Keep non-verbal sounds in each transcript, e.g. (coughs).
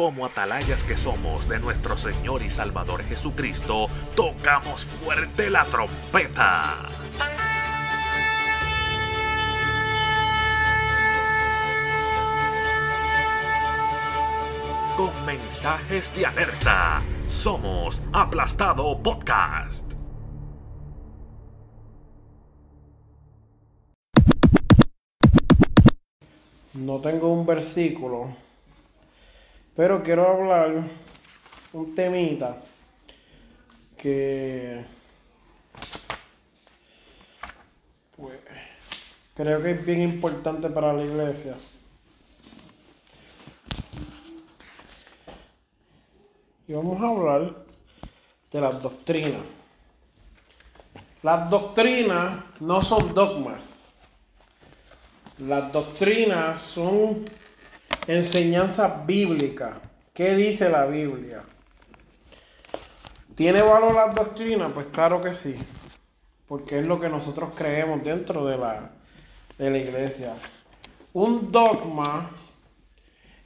como atalayas que somos de nuestro Señor y Salvador Jesucristo, tocamos fuerte la trompeta. Con mensajes de alerta, somos Aplastado Podcast. No tengo un versículo, pero quiero hablar un temita que pues, creo que es bien importante para la iglesia. Y vamos a hablar de las doctrinas. Las doctrinas no son dogmas. Las doctrinas son enseñanzas bíblicas. ¿Qué dice la Biblia? ¿Tiene valor las doctrinas? Pues claro que sí. Porque es lo que nosotros creemos dentro de la, de la iglesia. Un dogma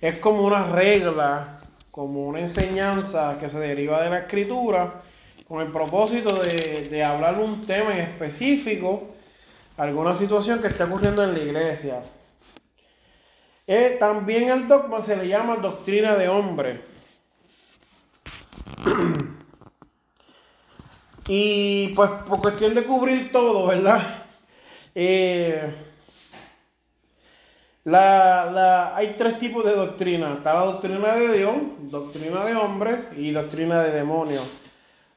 es como una regla, como una enseñanza que se deriva de la escritura, con el propósito de, de hablar un tema en específico alguna situación que esté ocurriendo en la iglesia. También el dogma se le llama doctrina de hombre. (clears throat) y pues por cuestión de cubrir todo, ¿verdad? Eh, la, hay tres tipos de doctrina. Está la doctrina de Dios, doctrina de hombre y doctrina de demonio.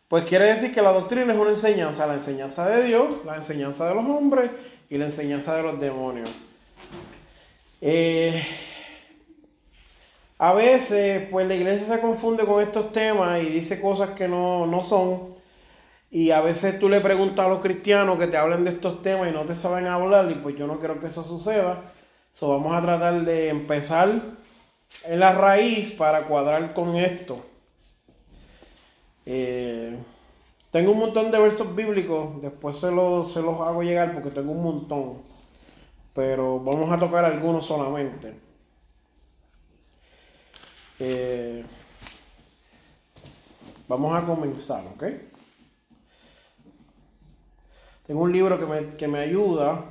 Pues quiere decir que la doctrina es una enseñanza, la enseñanza de Dios, la enseñanza de los hombres y la enseñanza de los demonios. Eh, a veces, pues la iglesia se confunde con estos temas y dice cosas que no, no son. Y a veces tú le preguntas a los cristianos que te hablen de estos temas y no te saben hablar, y pues yo no quiero que eso suceda. So, vamos a tratar de empezar en la raíz para cuadrar con esto. Eh, tengo un montón de versos bíblicos, después se los, se los hago llegar porque tengo un montón. Pero vamos a tocar algunos solamente. Eh, vamos a comenzar, ¿ok? Tengo un libro que me, que me ayuda,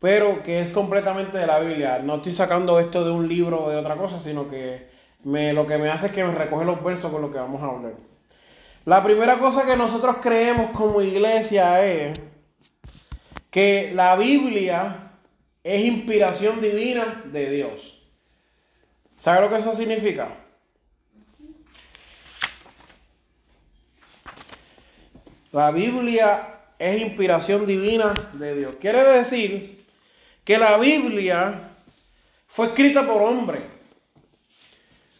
pero que es completamente de la Biblia. No estoy sacando esto de un libro o de otra cosa, sino que me, lo que me hace es que me recoge los versos con lo que vamos a hablar. La primera cosa que nosotros creemos como iglesia es que la Biblia es inspiración divina de Dios. ¿Sabe lo que eso significa? La Biblia es inspiración divina de Dios. Quiere decir que la Biblia fue escrita por hombres.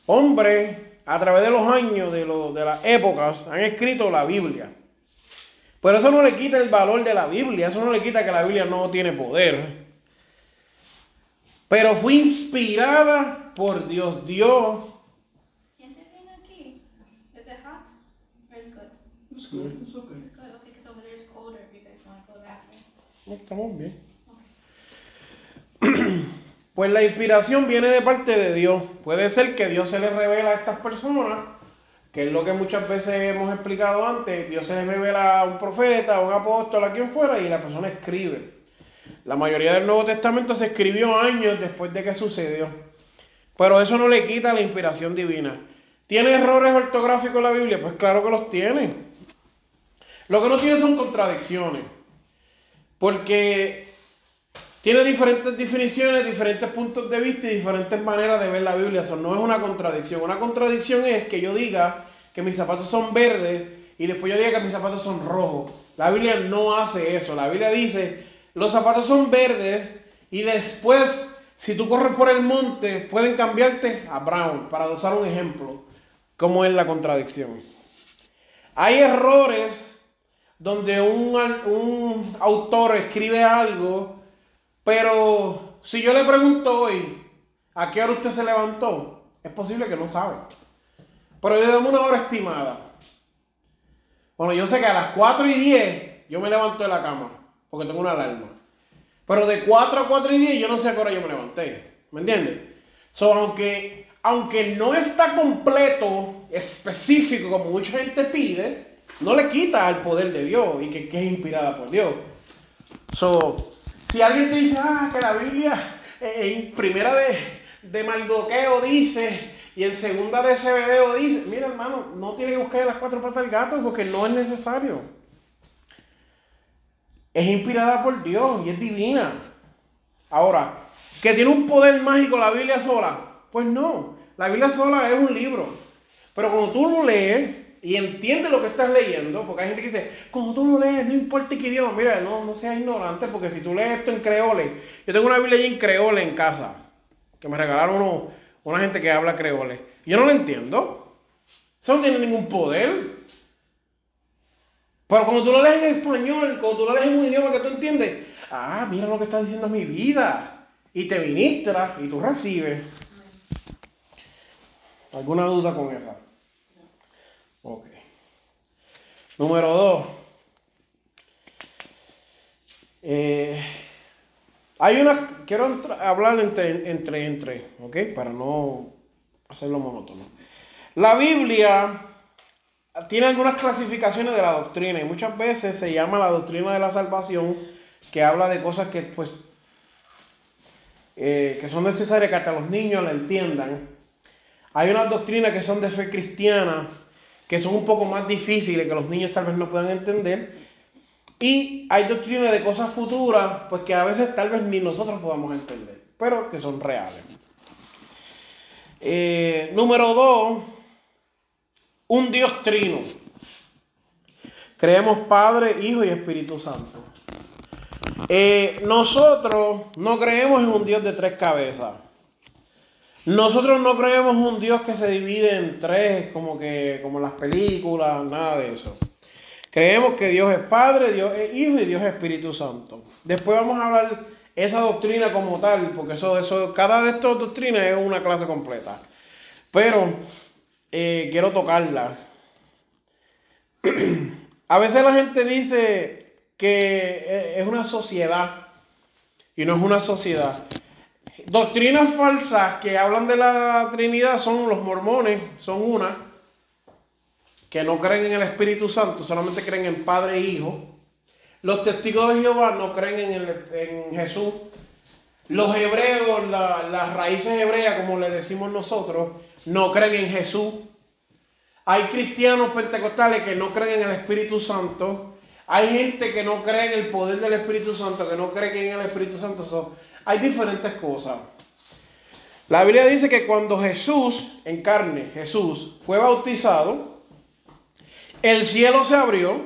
Hombres a través de los años, de, de las épocas, han escrito la Biblia. Pero eso no le quita el valor de la Biblia, eso no le quita que la Biblia no tiene poder. Pero fue inspirada por Dios. Dios. ¿Siente bien aquí? Is it hot? Or is good? It's good. It's good. Okay, because over there is colder if you guys want to go that way. Estamos bien. (clears throat) Pues la inspiración viene de parte de Dios. Puede ser que Dios se le revela a estas personas, que es lo que muchas veces hemos explicado antes. Dios se le revela a un profeta, a un apóstol, a quien fuera, y la persona escribe. La mayoría del Nuevo Testamento se escribió años después de que sucedió. Pero eso no le quita la inspiración divina. ¿Tiene errores ortográficos la Biblia? Pues claro que los tiene. Lo que no tiene son contradicciones. Porque tiene diferentes definiciones, diferentes puntos de vista y diferentes maneras de ver la Biblia. Eso no es una contradicción. Una contradicción es que yo diga que mis zapatos son verdes y después yo diga que mis zapatos son rojos. La Biblia no hace eso. La Biblia dice, los zapatos son verdes y después, si tú corres por el monte, pueden cambiarte a brown, para usar un ejemplo, como es la contradicción. Hay errores donde un, un autor escribe algo pero si yo le pregunto hoy, ¿a qué hora usted se levantó? Es posible que no sabe. Pero le damos una hora estimada. Bueno, yo sé que a las 4 y 10 yo me levanto de la cama, porque tengo una alarma. Pero de 4 a 4 y 10 yo no sé a qué hora yo me levanté. ¿Me entiendes? So, aunque aunque no está completo, específico, como mucha gente pide, no le quita al poder de Dios y que, que es inspirada por Dios. So, si alguien te dice, ah, que la Biblia en primera de, de Mardoqueo dice y en segunda de Zebedeo dice, mira hermano, no tiene que buscar las cuatro patas del gato porque no es necesario. Es inspirada por Dios y es divina. Ahora, que tiene un poder mágico la Biblia sola, pues no. La Biblia sola es un libro. Pero cuando tú lo lees y entiendes lo que estás leyendo, porque hay gente que dice, cuando tú lo lees, no importa qué idioma, mira, no, no seas ignorante, porque si tú lees esto en creole, yo tengo una Biblia en creole en casa, que me regalaron una gente que habla creole. Yo no lo entiendo. Eso no tiene ningún poder. Pero cuando tú lo lees en español, cuando tú lo lees en un idioma que tú entiendes, ah, mira lo que está diciendo mi vida. Y te ministra y tú recibes. ¿Alguna duda con esa? Ok. Número dos. Eh, hay una, quiero hablar entre, entre, entre, ¿ok? Para no hacerlo monótono. La Biblia tiene algunas clasificaciones de la doctrina y muchas veces se llama la doctrina de la salvación, que habla de cosas que, pues, eh, que son necesarias que hasta los niños la entiendan. Hay unas doctrinas que son de fe cristiana, que son un poco más difíciles, que los niños tal vez no puedan entender. Y hay doctrinas de cosas futuras, pues que a veces tal vez ni nosotros podamos entender, pero que son reales. Eh, número dos, un Dios trino. Creemos Padre, Hijo y Espíritu Santo. Eh, nosotros no creemos en un Dios de tres cabezas. Nosotros no creemos en un Dios que se divide en tres, como que como las películas, nada de eso. Creemos que Dios es Padre, Dios es Hijo y Dios es Espíritu Santo. Después vamos a hablar esa doctrina como tal, porque eso, eso, cada de estas doctrinas es una clase completa. Pero eh, quiero tocarlas. a veces la gente dice que eh, es una sociedad y no es una sociedad. Doctrinas falsas que hablan de la Trinidad son los mormones, son una, que no creen en el Espíritu Santo, solamente creen en Padre e Hijo. Los testigos de Jehová no creen en, Jesús. Los hebreos, las raíces hebreas, como le decimos nosotros, no creen en Jesús. Hay cristianos pentecostales que no creen en el Espíritu Santo. Hay gente que no cree en el poder del Espíritu Santo, que no cree en el Espíritu Santo. hay diferentes cosas. La Biblia dice que cuando Jesús, en carne, Jesús, fue bautizado, el cielo se abrió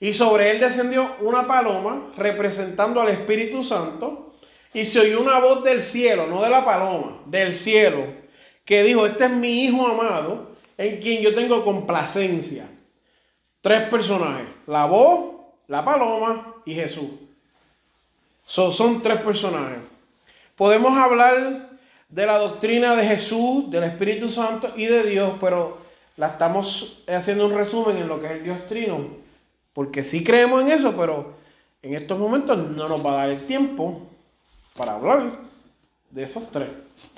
y sobre él descendió una paloma representando al Espíritu Santo y se oyó una voz del cielo, no de la paloma, del cielo, que dijo, este es mi Hijo amado, en quien yo tengo complacencia. Tres personajes, la voz, la paloma y Jesús son tres personajes. Podemos hablar de la doctrina de Jesús, del Espíritu Santo y de Dios, pero la estamos haciendo un resumen en lo que es el Dios Trino, porque sí creemos en eso, pero en estos momentos no nos va a dar el tiempo para hablar de esos tres.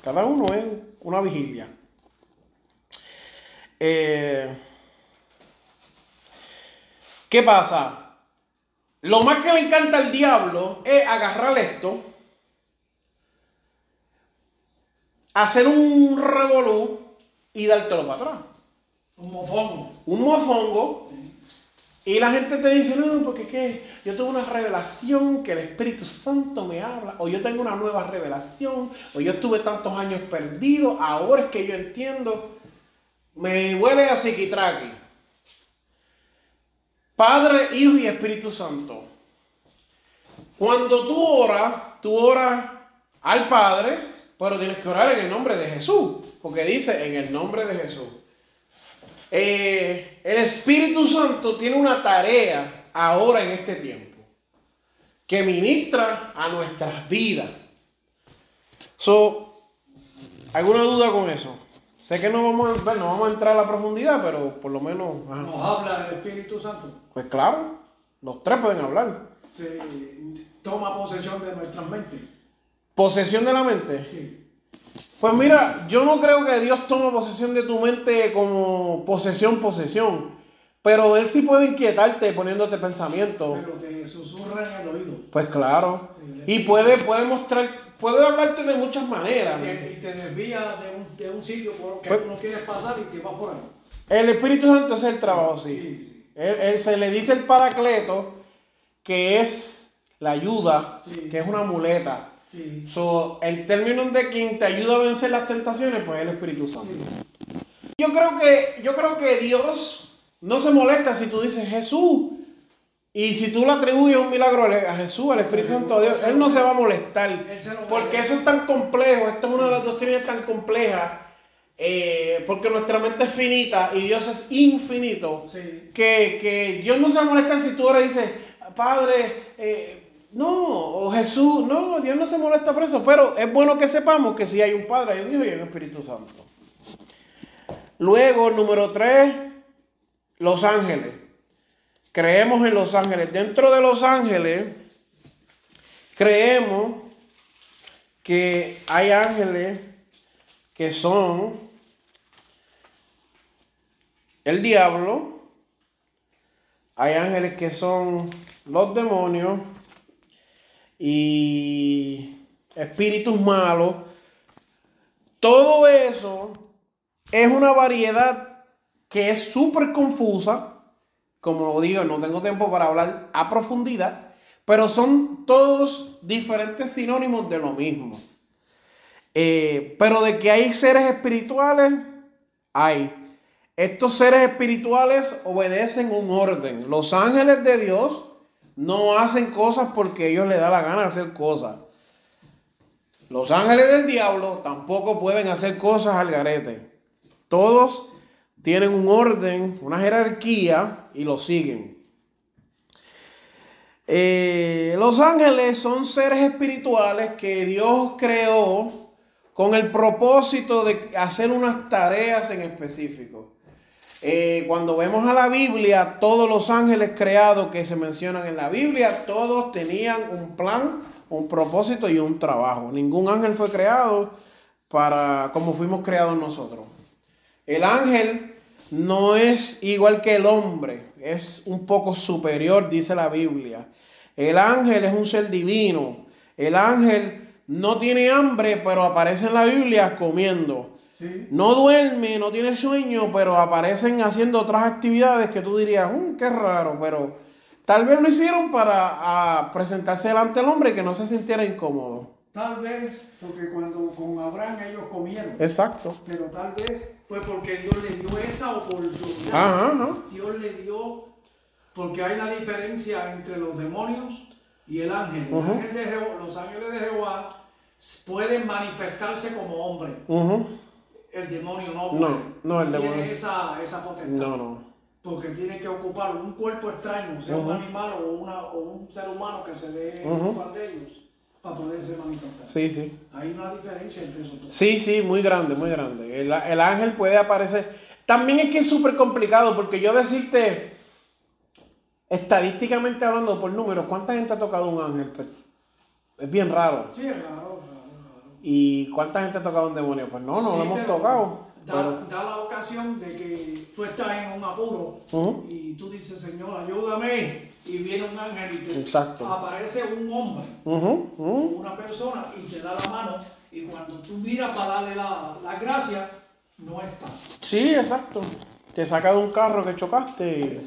Cada uno es una vigilia. Eh, ¿Qué pasa? Lo más que le encanta al diablo es agarrar esto, hacer un revolú y dártelo para atrás. Un mofongo. Un mofongo. Y la gente te dice, no, porque ¿qué? Yo tengo una revelación que el Espíritu Santo me habla, o yo tengo una nueva revelación, o yo estuve tantos años perdido, ahora es que yo entiendo. Me huele a psiquitraqui. Padre, Hijo y Espíritu Santo. Cuando tú oras, tú oras al Padre, pero tienes que orar en el nombre de Jesús, porque dice en el nombre de Jesús. Eh, el Espíritu Santo tiene una tarea ahora en este tiempo, que ministra a nuestras vidas. So, ¿Alguna duda con eso? Sé que no vamos, a, no vamos a entrar a la profundidad, pero por lo menos... ¿Nos habla del Espíritu Santo? Pues claro, los tres pueden hablar. Se toma posesión de nuestras mentes. ¿Posesión de la mente? Sí. Pues mira, yo no creo que Dios tome posesión de tu mente como posesión, posesión. Pero Él sí puede inquietarte poniéndote pensamientos. Pero te susurra en el oído. Pues claro. Y puede, puede mostrar, puede hablarte de muchas maneras. Y te, y te desvía de un, de un sitio por que Pues- tú no quieres pasar y te vas por ahí. El Espíritu Santo es el trabajo, sí. Sí, sí. Él- él- se le dice el paracleto, que es la ayuda, que es una muleta. Sí. So, en términos de quien te ayuda a vencer las tentaciones, pues es el Espíritu Santo. Yo creo que, yo creo que Dios no se molesta si tú dices Jesús. Y si tú le atribuyes un milagro a Jesús, al Espíritu Santo de Dios, Él no se va a molestar. Porque eso es tan complejo, esto es una de las doctrinas tan complejas, eh, porque nuestra mente es finita y Dios es infinito Sí. que, que Dios no se va a molestar si tú ahora dices, Padre, eh, no, o Jesús, no, Dios no se molesta por eso, pero es bueno que sepamos que si hay un Padre, hay un Hijo y hay un Espíritu Santo. Luego, número tres, los ángeles. Creemos en los ángeles. Dentro de los ángeles, creemos que hay ángeles que son el diablo, hay ángeles que son los demonios y espíritus malos. Todo eso es una variedad que es súper confusa. Como digo, no tengo tiempo para hablar a profundidad, pero son todos diferentes sinónimos de lo mismo. Eh, pero de que hay seres espirituales, hay. Estos seres espirituales obedecen un orden. Los ángeles de Dios no hacen cosas porque ellos les da la gana de hacer cosas. Los ángeles del diablo tampoco pueden hacer cosas al garete. Todos tienen un orden, una jerarquía y lo siguen. Eh, los ángeles son seres espirituales que Dios creó con el propósito de hacer unas tareas en específico. Eh, cuando vemos a la Biblia, todos los ángeles creados que se mencionan en la Biblia, todos tenían un plan, un propósito y un trabajo. Ningún ángel fue creado para como fuimos creados nosotros. El ángel no es igual que el hombre, es un poco superior, dice la Biblia. El ángel es un ser divino. El ángel no tiene hambre, pero aparece en la Biblia comiendo. Sí. No duerme, no tiene sueño, pero aparecen haciendo otras actividades que tú dirías, "Mm, qué raro, pero tal vez lo hicieron para presentarse delante del hombre y que no se sintiera incómodo. Tal vez porque cuando con Abraham ellos comieron, Exacto. pero tal vez fue porque Dios le dio esa oportunidad. Ajá, ajá. Dios le dio, porque hay una diferencia entre los demonios y el ángel. El Ujú. ángel de Jeho- los ángeles de Jehová pueden manifestarse como hombre. El demonio no No, no, el tiene demonio. esa, esa potestad. No, no. Porque tiene que ocupar un cuerpo extraño, sea Ujú. un animal o, una, o un ser humano que se dé ocupar de ellos para poderse manifestar. Sí, sí. Hay una diferencia entre esos dos. Sí, sí, muy grande, muy grande. El, el ángel puede aparecer. También es que es súper complicado porque yo decirte, estadísticamente hablando por números, ¿cuánta gente ha tocado un ángel? Pues, es bien raro. Sí, es raro. ¿Y cuánta gente ha tocado un demonio? Pues no, no Sí, lo hemos tocado. Da, Pero, da la ocasión de que tú estás en un apuro y tú dices, Señor, ayúdame. Y viene un ángel y te Exacto. aparece un hombre ujú. una persona y te da la mano. Y cuando tú miras para darle la, la gracia, no está. Sí, exacto. Te saca de un carro que chocaste.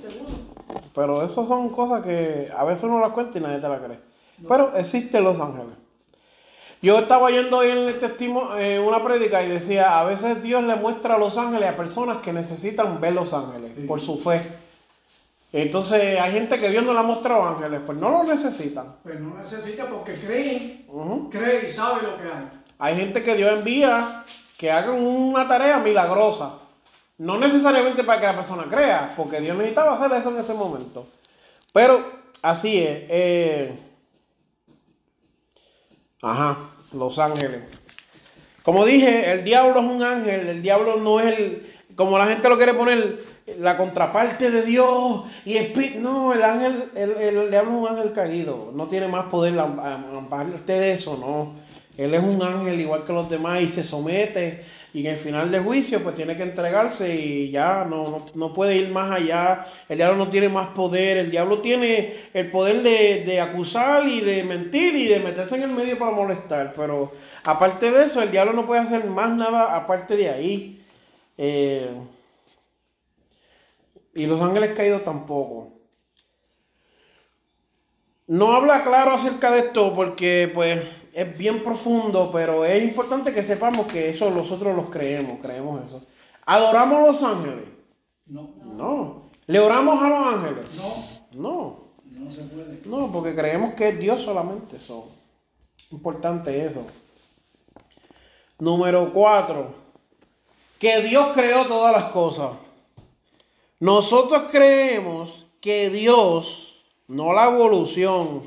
Pero eso son cosas que a veces uno las cuenta y nadie te las cree. Pero existen los ángeles. Yo estaba yendo hoy en el testimonio, en una prédica y decía, a veces Dios le muestra a los ángeles a personas que necesitan ver los ángeles Sí. por su fe. Entonces hay gente que Dios no le ha mostrado ángeles, pues no los necesitan. Pues no necesita porque cree, Ujú. cree y sabe lo que hay. Hay gente que Dios envía que hagan una tarea milagrosa. No necesariamente para que la persona crea, porque Dios necesitaba hacer eso en ese momento. Pero así es. eh, Ajá, los ángeles. Como dije, el diablo es un ángel. El diablo no es el. Como la gente lo quiere poner, la contraparte de Dios. Y espí- No, el ángel, el, el diablo es un ángel caído. No tiene más poder. Aparte de eso, no. Él es un ángel igual que los demás y se somete y en el final del juicio pues tiene que entregarse y ya no, no, no puede ir más allá. El diablo no tiene más poder, el diablo tiene el poder de, de acusar y de mentir y de meterse en el medio para molestar, pero aparte de eso el diablo no puede hacer más nada aparte de ahí. Eh, y los ángeles caídos tampoco. No habla claro acerca de esto porque pues es bien profundo, pero es importante que sepamos que eso nosotros los creemos, creemos eso. ¿Adoramos a los ángeles? No, No. ¿Le oramos a los ángeles? no, No. no se puede. No, porque creemos que es Dios solamente. Eso. Importante eso. Número cuatro. Que Dios creó todas las cosas. Nosotros creemos que Dios, no la evolución,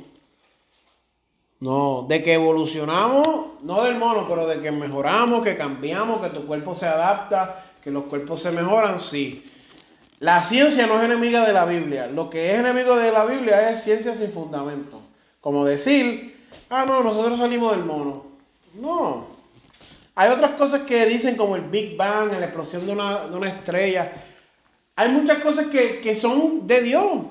no, de que evolucionamos, no del mono, pero de que mejoramos, que cambiamos, que tu cuerpo se adapta, que los cuerpos se mejoran, sí. La ciencia no es enemiga de la Biblia. Lo que es enemigo de la Biblia es ciencia sin fundamento. Como decir, ah, no, nosotros salimos del mono. No. Hay otras cosas que dicen como el Big Bang, la explosión de una, de una estrella. Hay muchas cosas que, que son de Dios.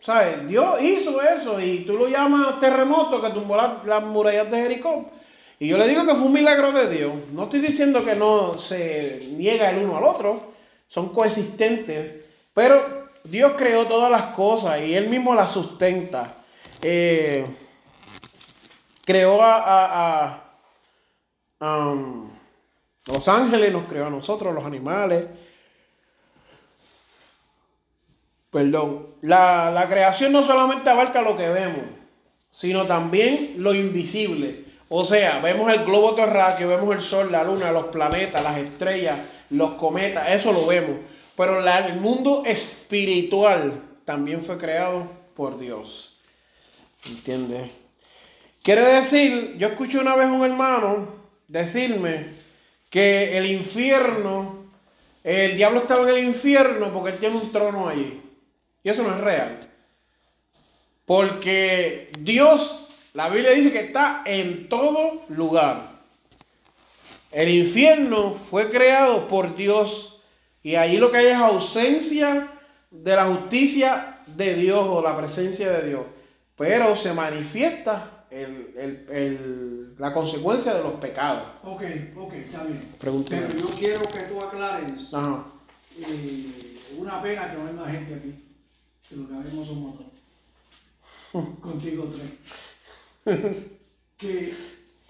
¿Sabes? Dios hizo eso y tú lo llamas terremoto que tumbó la- las murallas de Jericó. Y yo le digo que fue un milagro de Dios. No estoy diciendo que no se niega el uno al otro. Son coexistentes. Pero Dios creó todas las cosas y Él mismo las sustenta. Eh, creó a, um, los ángeles, nos creó a nosotros, los animales. Perdón. La, la creación no solamente abarca lo que vemos, sino también lo invisible. O sea, vemos el globo terráqueo, vemos el sol, la luna, los planetas, las estrellas, los cometas, eso lo vemos. Pero el mundo espiritual también fue creado por Dios. ¿Entiendes? Quiere decir, yo escuché una vez a un hermano decirme que el infierno, el diablo estaba en el infierno porque él tiene un trono allí. Y eso no es real. Porque Dios, la Biblia dice que está en todo lugar. El infierno fue creado por Dios y allí lo que hay es ausencia de la justicia de Dios o la presencia de Dios. Pero se manifiesta el- el- el- la consecuencia de los pecados. Ok, ok, está bien. Pregúntame. Pero yo quiero que tú aclares. Eh, una pena que no hay más gente aquí. Que lo que vemos somos dos. Contigo tres. que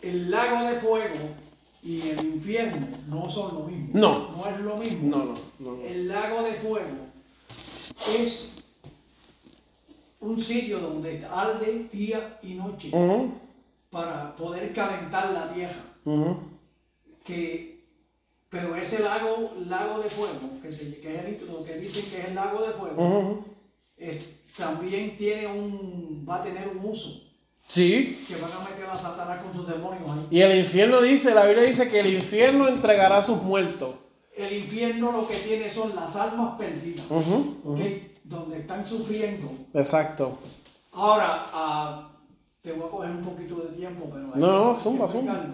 el lago de fuego y el infierno no son lo mismo. No. No es lo mismo. No, no, no. El lago de fuego es un sitio donde arde día y noche Ujú, para poder calentar la tierra. ujú. que pero ese lago lago de fuego que, se, que es el- lo que dicen que es el lago de fuego Ujú. También tiene un va a tener un uso Sí. que van a meter a Satanás con sus demonios ahí Y el infierno dice, la Biblia dice que el infierno entregará a sus muertos. el infierno lo que tiene son las almas perdidas ¿ok? donde están sufriendo Exacto. ahora ah, te voy a coger un poquito de tiempo pero hay No, hay zumba, zumba.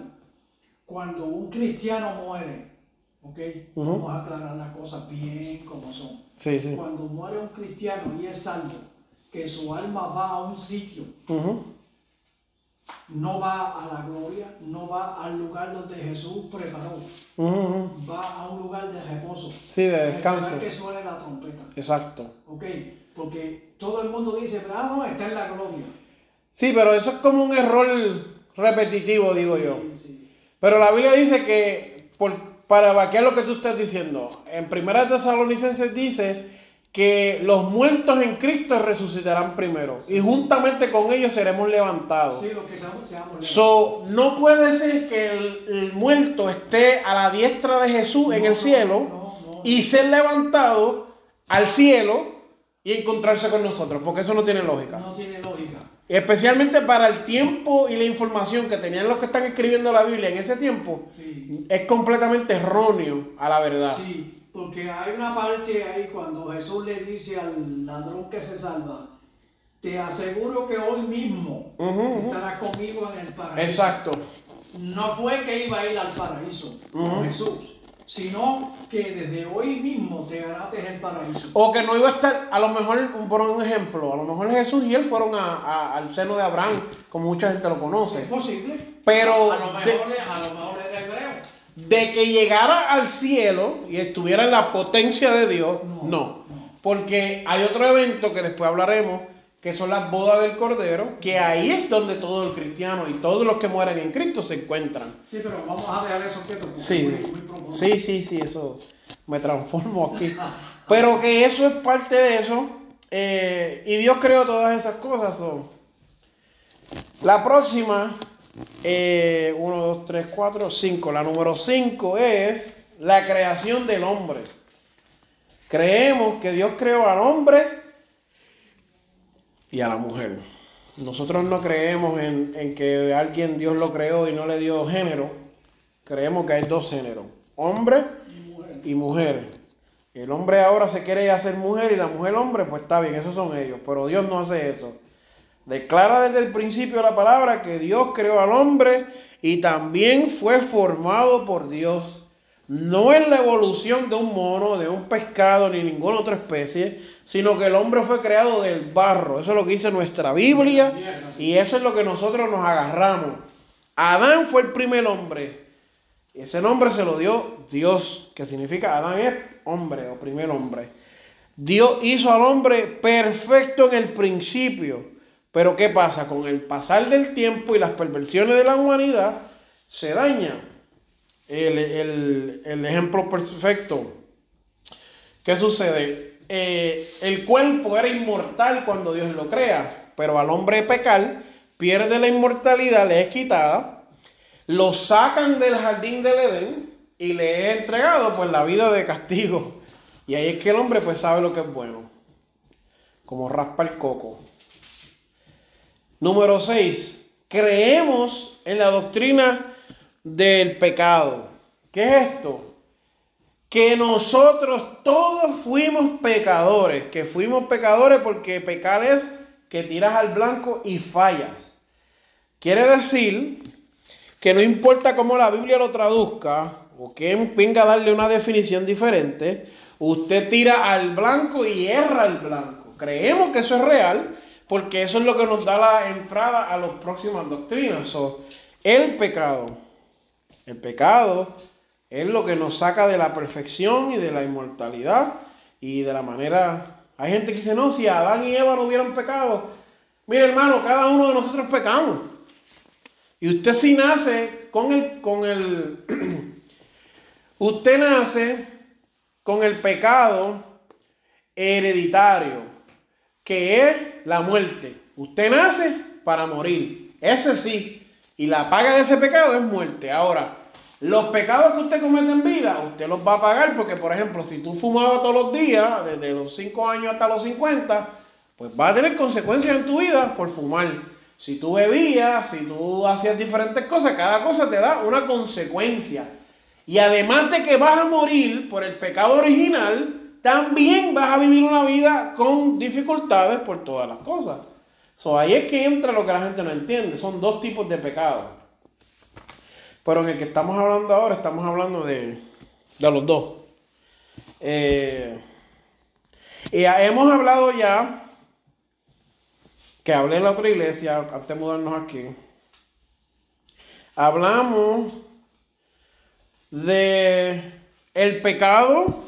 cuando un cristiano muere ¿ok? Vamos a aclarar las cosas bien como son Sí, sí. Cuando muere un cristiano y es salvo, que su alma va a un sitio, no va a la gloria, no va al lugar donde Jesús preparó, va a un lugar de reposo. Sí, de descanso. Que suene la trompeta. Exacto. ¿Ok? Porque todo el mundo dice, ah, no, está en la gloria. Sí, pero eso es como un error repetitivo, digo yo. Sí. Pero la Biblia dice que, por, para vaquear lo que tú estás diciendo, en Primera Tesalonicenses dice que los muertos en Cristo resucitarán primero y juntamente con ellos seremos levantados. Sí, lo que seamos, seamos So, no puede ser que el, el muerto esté a la diestra de Jesús en el cielo no, no. y ser levantado al cielo y encontrarse con nosotros, porque eso no tiene lógica. No tiene lógica. Especialmente para el tiempo y la información que tenían los que están escribiendo la Biblia en ese tiempo, Sí. es completamente erróneo a la verdad. Sí, porque hay una parte ahí cuando Jesús le dice al ladrón que se salva, te aseguro que hoy mismo estarás conmigo en el paraíso. Exacto. no fue que iba a ir al paraíso Jesús, sino que desde hoy mismo te ganaste el paraíso. O que no iba a estar, a lo mejor, por un ejemplo, a lo mejor Jesús y él fueron a- a- al seno de Abraham, como mucha gente lo Es conoce. posible. Pero a lo mejor, de- a lo mejor era hebreo. De que llegara al cielo y estuviera en la potencia de Dios, No, no. no. Porque hay otro evento que después hablaremos, que son las bodas del Cordero, que ahí es donde todo el cristiano y todos los que mueren en Cristo se encuentran. Sí, pero vamos a dejar eso quieto porque Sí, es muy, muy sí, sí, sí, eso me transformo aquí. (laughs) Pero que eso es parte de eso. eh, y Dios creó todas esas cosas. so. La próxima, 1, 2, 3, 4, 5. La número 5 es la creación del hombre. Creemos que Dios creó al hombre y a la mujer. Nosotros no creemos en, en que alguien Dios lo creó y no le dio género. Creemos que hay dos géneros, hombre Y mujer. El hombre ahora se quiere hacer mujer y la mujer hombre, pues está bien, esos son ellos. Pero Dios no hace eso. Declara desde el principio la palabra que Dios creó al hombre y también fue formado por Dios. No es la evolución de un mono, de un pescado, ni ninguna otra especie, sino que el hombre fue creado del barro. Eso es lo que dice nuestra Biblia y eso es lo que nosotros nos agarramos. Adán fue el primer hombre. Ese nombre se lo dio Dios, que significa Adán es hombre o primer hombre. Dios hizo al hombre perfecto en el principio. Pero ¿qué pasa? Con el pasar del tiempo y las perversiones de la humanidad, se daña. El, el- el ejemplo perfecto. ¿Qué sucede? Eh, el cuerpo era inmortal cuando Dios lo crea, pero al hombre pecar, pierde la inmortalidad, le es quitada, lo sacan del jardín del Edén y le es entregado pues la vida de castigo. Y ahí es que el hombre pues sabe lo que es bueno, como raspa el coco. Número 6. Creemos en la doctrina del pecado. ¿Qué es esto? Que nosotros todos fuimos pecadores, que fuimos pecadores porque pecar es que tiras al blanco y fallas. Quiere decir que no importa cómo la Biblia lo traduzca o que venga a darle una definición diferente, usted tira al blanco y erra al blanco. Creemos que eso es real porque eso es lo que nos da la entrada a las próximas doctrinas. So, el pecado, el pecado es lo que nos saca de la perfección y de la inmortalidad y de la manera... Hay gente que dice, no, si Adán y Eva no hubieran pecado, mire hermano, cada uno de nosotros pecamos. Y usted si nace con el, con el, (clears throat) usted nace con el pecado hereditario, que es la muerte. Usted nace para morir, ese sí. Y la paga de ese pecado es muerte. Ahora, los pecados que usted comete en vida, usted los va a pagar porque, por ejemplo, si tú fumabas todos los días, desde los 5 años hasta los 50, pues va a tener consecuencias en tu vida por fumar. Si tú bebías, si tú hacías diferentes cosas, cada cosa te da una consecuencia. Y además de que vas a morir por el pecado original, también vas a vivir una vida con dificultades por todas las cosas. So, ahí es que entra lo que la gente no entiende. Son dos tipos de pecados. Pero en el que estamos hablando ahora, estamos hablando de, de los dos. Eh, y hemos hablado ya, que hablé en la otra iglesia, antes de mudarnos aquí. Hablamos de el pecado,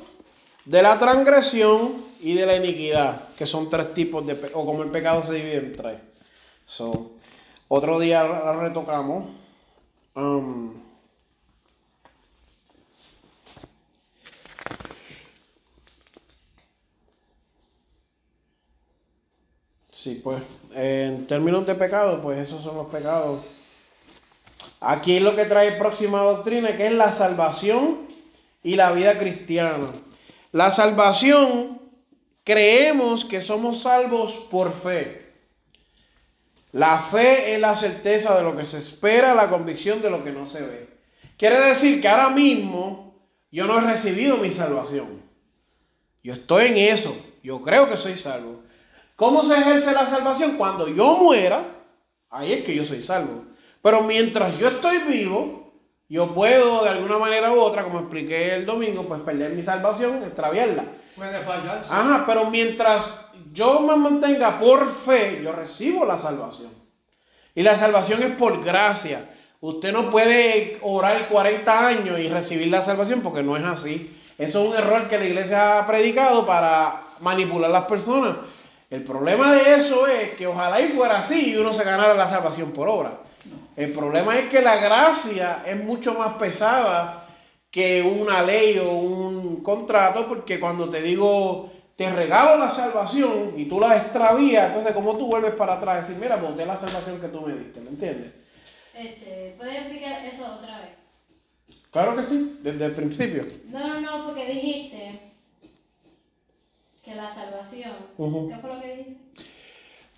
de la transgresión y de la iniquidad, que son tres tipos de o como el pecado se divide en tres. So, otro día la retocamos. Um, sí, pues en términos de pecado, pues esos son los pecados. Aquí es lo que trae próxima doctrina, que es la salvación y la vida cristiana. La salvación, creemos que somos salvos por fe. La fe es la certeza de lo que se espera, la convicción de lo que no se ve. Quiere decir que ahora mismo yo no he recibido mi salvación. Yo estoy en eso. Yo creo que soy salvo. ¿Cómo se ejerce la salvación? Cuando yo muera, ahí es que yo soy salvo. Pero mientras yo estoy vivo, yo puedo de alguna manera u otra, como expliqué el domingo, pues perder mi salvación, extraviarla. Puede fallar. sí. Ajá, pero mientras yo me mantenga por fe, yo recibo la salvación. Y la salvación es por gracia. Usted no puede orar 40 años y recibir la salvación porque no es así. Eso es un error que la iglesia ha predicado para manipular a las personas. El problema de eso es que ojalá y fuera así y uno se ganara la salvación por obra. El problema es que la gracia es mucho más pesada que una ley o un contrato, porque cuando te digo, te regalo la salvación y tú la extravías, entonces ¿cómo tú vuelves para atrás y decir, mira, pues la salvación que tú me diste? ¿Me entiendes? Este, ¿Puedes explicar eso otra vez? Claro que sí, desde el principio. No, no, no, porque dijiste que la salvación. ¿Qué fue lo que dijiste?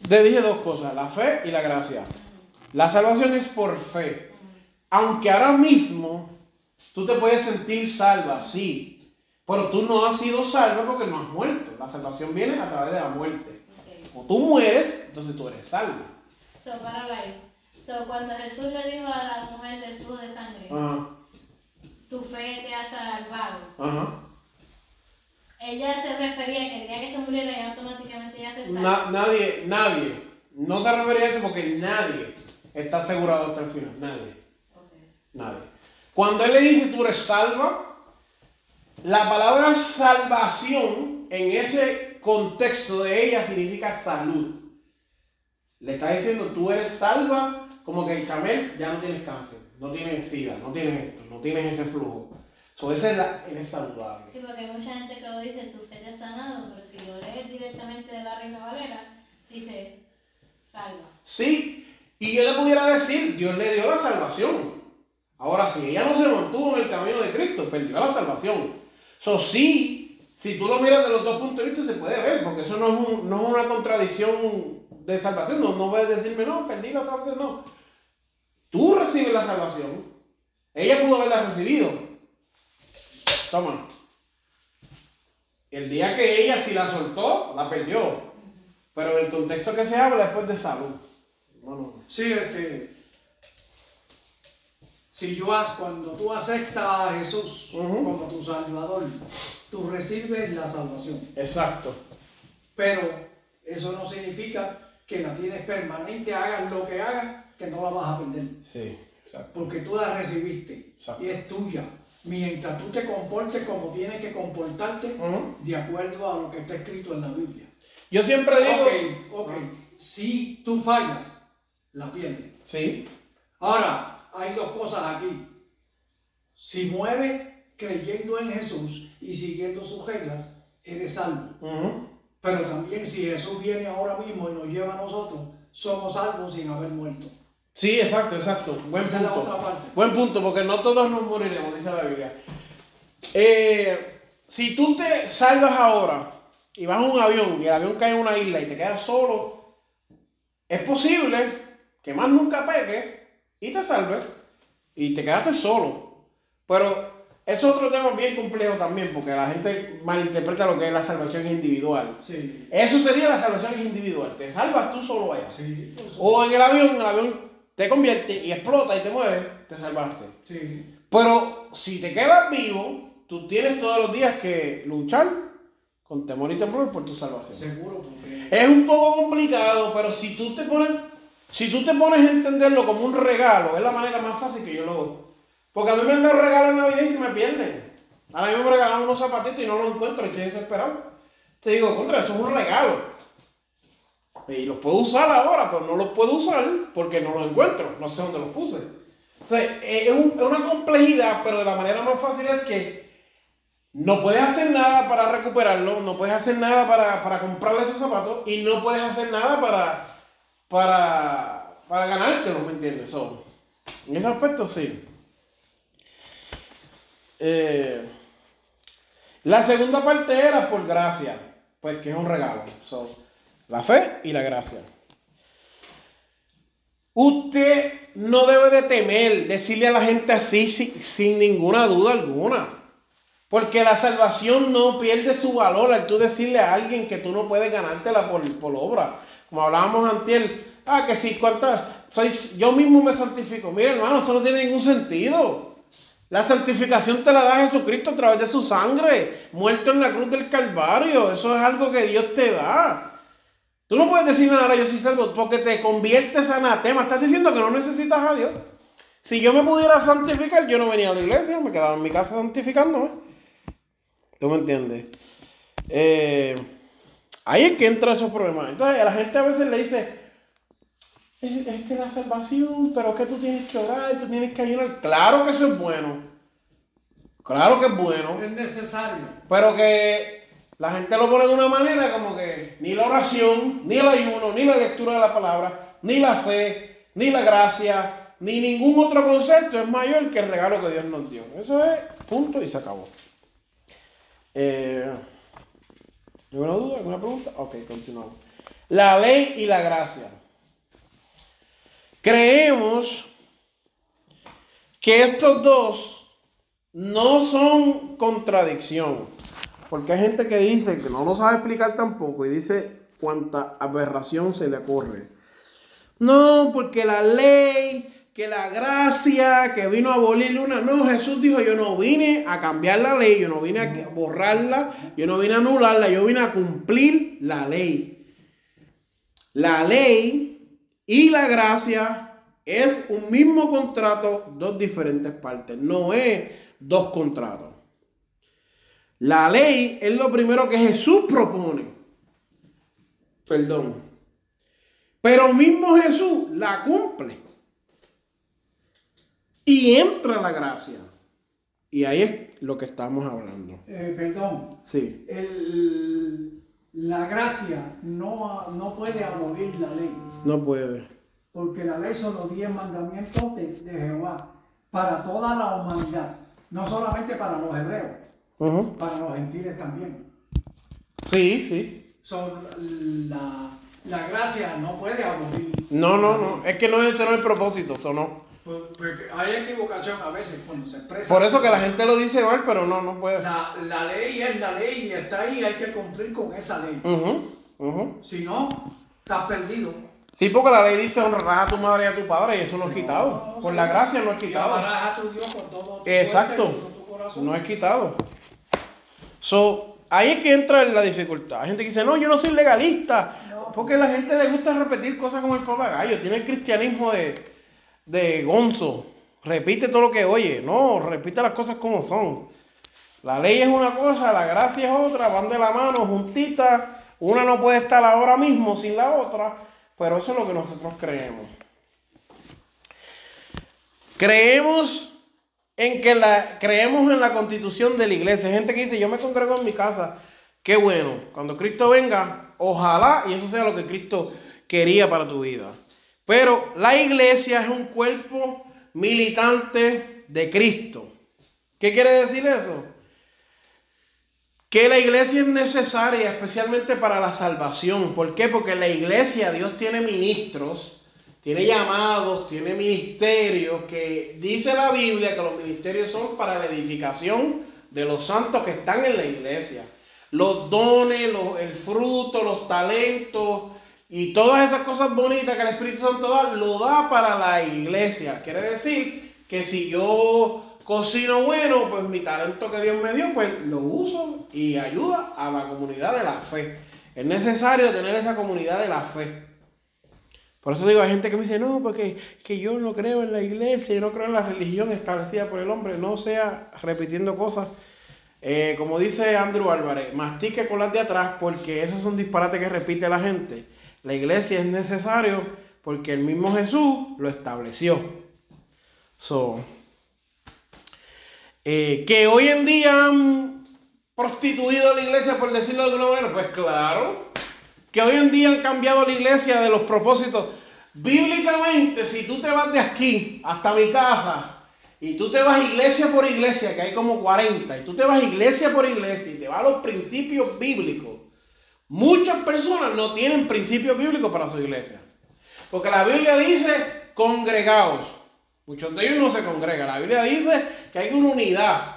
Te dije dos cosas, la fe y la gracia. La salvación es por fe. Aunque ahora mismo tú te puedes sentir salva, sí, pero tú no has sido salva porque no has muerto. La salvación viene a través de la muerte. Ok. O tú mueres, entonces tú eres salvo. So, para ahí. So, cuando Jesús le dijo a la mujer del flujo de sangre, Ajá, tu fe te ha salvado, ajá. ella se refería a que el día que se muriera y automáticamente ya se salva. Na- nadie, nadie, no se refería a eso porque nadie está asegurado hasta el final. Nadie. Nadie. Cuando él le dice tú eres salva, la palabra salvación en ese contexto de ella significa salud. Le está diciendo tú eres salva, como que el camel ya no tienes cáncer, no tienes sida, no tienes esto, no tienes ese flujo. So, esa es la, eres saludable. Sí, porque hay mucha gente que lo dice, te ha sanado, pero si lo lees directamente de la Reina Valera, dice, salva. Sí, y yo le pudiera decir, Dios le dio la salvación. Ahora, si ella no se mantuvo en el camino de Cristo, perdió la salvación. So, sí, si tú lo miras de los dos puntos de vista, se puede ver, porque eso no es, una contradicción de salvación. No, puedes decirme, no, perdí la salvación, no. Tú recibes la salvación. Ella pudo haberla recibido. Toma. El día que ella, si la soltó, la perdió. Pero el contexto que se habla es pues de salud. Bueno, Sí, este. Si yo cuando tú aceptas a Jesús como tu Salvador, tú recibes la salvación. exacto. Pero eso no significa que la tienes permanente, hagas lo que hagas, que no la vas a perder. Sí, exacto. Porque tú la recibiste Exacto. y es tuya. Mientras tú te comportes como tienes que comportarte, de acuerdo a lo que está escrito en la Biblia. Yo siempre digo. Ok, ok. Si tú fallas, la pierdes. Sí. Ahora, hay dos cosas aquí. Si mueres creyendo en Jesús y siguiendo sus reglas, eres salvo. Pero también si Jesús viene ahora mismo y nos lleva a nosotros, somos salvos sin haber muerto. Sí, exacto, exacto. Buen Esa es la punto. otra parte. Buen punto, porque no todos nos moriremos, dice la Biblia. Eh, si tú te salvas ahora y vas a un avión y el avión cae en una isla y te quedas solo, es posible que más nunca pegue y te salves y te quedaste solo. Pero es otro tema bien complejo también, porque la gente malinterpreta lo que es la salvación individual. Sí, Eso sería la salvación individual. Te salvas tú solo allá. sí, O en el avión, el avión te convierte y explota y te mueves, te salvaste. sí. Pero si te quedas vivo, tú tienes todos los días que luchar con temor y temblor por tu salvación. seguro, porque Es un poco complicado, pero si tú te pones, si tú te pones a entenderlo como un regalo, es la manera más fácil que yo lo hago. Porque a mí me en Navidad y se me pierden. Ahora mismo me regalaron unos zapatitos y no los encuentro y estoy desesperado. Te digo, contra, eso es un regalo. Y los puedo usar ahora, pero no los puedo usar porque no los encuentro. No sé dónde los puse. O es, es una complejidad, pero de la manera más fácil es que no puedes hacer nada para recuperarlo, no puedes hacer nada para, para comprarle esos zapatos y no puedes hacer nada para, para, para ganártelo, ¿me entiendes? So, en ese aspecto sí. Eh, la segunda parte era por gracia, pues que es un regalo. So, la fe y la gracia. Usted no debe de temer decirle a la gente así sin, sin ninguna duda alguna. Porque la salvación no pierde su valor al tú decirle a alguien que tú no puedes ganártela por, por obra. Como hablábamos antes, Ah, que sí, cuántas. Soy, yo mismo me santifico. Mira, hermano, eso no tiene ningún sentido. La santificación te la da Jesucristo a través de su sangre, muerto en la cruz del Calvario. Eso es algo que Dios te da. Tú no puedes decir nada, yo soy salvo, porque te conviertes anatema. Estás diciendo que no necesitas a Dios. Si yo me pudiera santificar, yo no venía a la iglesia, me quedaba en mi casa santificándome. ¿Tú me entiendes? Eh, ahí es que entra esos problemas. Entonces, a la gente a veces le dice, esta es la salvación, pero que tú tienes que orar, tú tienes que ayunar. Claro que eso es bueno. Claro que es bueno. Es necesario. Pero que la gente lo pone de una manera como que ni la oración, ni el ayuno, ni la lectura de la palabra, ni la fe, ni la gracia, ni ningún otro concepto es mayor que el regalo que Dios nos dio. Eso es punto y se acabó. Eh, ¿Alguna duda? ¿Alguna pregunta? Ok, continuamos. La ley y la gracia. Creemos que estos dos no son contradicción. Porque hay gente que dice que no lo sabe explicar tampoco y dice cuánta aberración se le ocurre. No, porque la ley, que la gracia, que vino a abolir una. No, Jesús dijo, yo no vine a cambiar la ley, yo no vine a borrarla, yo no vine a anularla, yo vine a cumplir la ley. La ley y la gracia es un mismo contrato, dos diferentes partes. No es dos contratos. La ley es lo primero que Jesús propone. Perdón. Pero mismo Jesús la cumple. Y entra la gracia. Y ahí es lo que estamos hablando. Eh, perdón. Sí. El, la gracia no, no puede abolir la ley. No puede. Porque la ley son los diez mandamientos de, de Jehová para toda la humanidad. No solamente para los hebreos, para los gentiles también. Sí, sí. Son la, la gracia no puede abolir. No, no, no. Es que no ese no es el propósito, eso no. Pues- Porque hay equivocación a veces cuando se expresa. Por eso que la gente lo dice mal, pero no, no puede. La, la ley es la ley y está ahí, hay que cumplir con esa ley. Ujú, ujú. Si no, estás perdido. Sí, porque la ley dice honrarás a tu madre y a tu padre y eso no es quitado. Por la gracia no es quitado. a tu Dios con todo tu Exacto. fuerza y con todo tu corazón. No es quitado. So, ahí es que entra la dificultad. Hay gente que dice, no, yo no soy legalista. Porque a la gente le gusta repetir cosas como el papagayo. Tiene el cristianismo de, de gonzo. Repite todo lo que oye. No, repite las cosas como son. La ley es una cosa, la gracia es otra, van de la mano, juntitas. Una no puede estar ahora mismo sin la otra, pero eso es lo que nosotros creemos. Creemos en que la creemos en la constitución de la iglesia. Hay gente que dice, yo me congrego en mi casa. Qué bueno. Cuando Cristo venga, ojalá y eso sea lo que Cristo quería para tu vida. Pero la iglesia es un cuerpo militante de Cristo. ¿Qué quiere decir eso? Que la iglesia es necesaria especialmente para la salvación. ¿Por qué? Porque la iglesia, Dios tiene ministros, tiene llamados, tiene ministerios, que dice la Biblia que los ministerios son para la edificación de los santos que están en la iglesia. Los dones, los- el fruto, los talentos y todas esas cosas bonitas que el Espíritu Santo da, lo da para la iglesia. Quiere decir que si yo cocino bueno, pues mi talento que Dios me dio, pues lo uso y ayuda a la comunidad de la fe. Es necesario tener esa comunidad de la fe. Por eso digo, hay gente que me dice, no, porque que yo no creo en la iglesia, yo no creo en la religión establecida por el hombre, no sea repitiendo cosas. Eh, como dice Andrew Álvarez, mastique con las de atrás porque esos son disparates que repite la gente. La iglesia es necesario porque el mismo Jesús lo estableció. So, eh, que hoy en día han prostituido la iglesia, por decirlo de alguna manera, pues claro. Que hoy en día han cambiado la iglesia de los propósitos. Bíblicamente, si tú te vas de aquí hasta mi casa y tú te vas iglesia por iglesia, que hay como 40, y tú te vas iglesia por iglesia y te vas a los principios bíblicos, muchas personas no tienen principios bíblicos para su iglesia. Porque la Biblia dice congregaos. Muchos de ellos no se congregan. La Biblia dice que hay una unidad.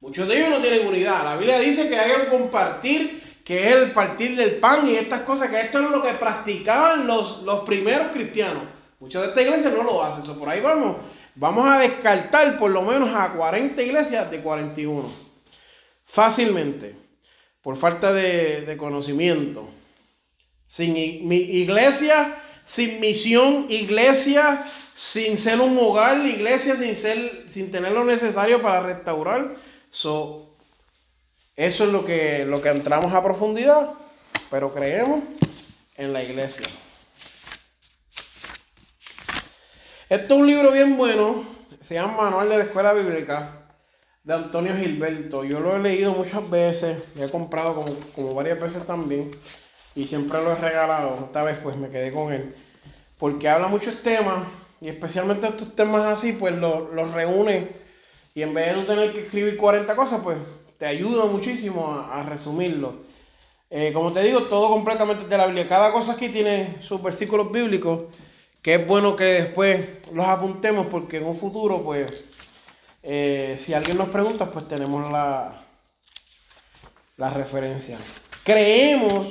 Muchos de ellos no tienen unidad. La Biblia dice que hay un compartir que es el partir del pan y estas cosas, que esto es lo que practicaban los, los primeros cristianos. Muchas de estas iglesias no lo hacen, eso por ahí vamos. Vamos a descartar por lo menos a 40 iglesias de 41. Fácilmente. Por falta de, de conocimiento. Sin iglesia, sin misión, iglesia, sin ser un hogar, iglesia, sin, ser, sin tener lo necesario para restaurar. So, eso es lo que, lo que entramos a profundidad, pero creemos en la iglesia. Esto es un libro bien bueno, se llama Manual de la Escuela Bíblica de Antonio Gilberto. Yo lo he leído muchas veces, lo he comprado como, varias veces también y siempre lo he regalado. Esta vez pues me quedé con él, porque habla muchos temas y especialmente estos temas así, pues los reúne y en vez de no tener que escribir 40 cosas, pues te ayuda muchísimo a, resumirlo. Eh, como te digo, todo completamente de la Biblia. Cada cosa aquí tiene sus versículos bíblicos que es bueno que después los apuntemos porque en un futuro, pues, eh, si alguien nos pregunta, pues tenemos la, la referencia. Creemos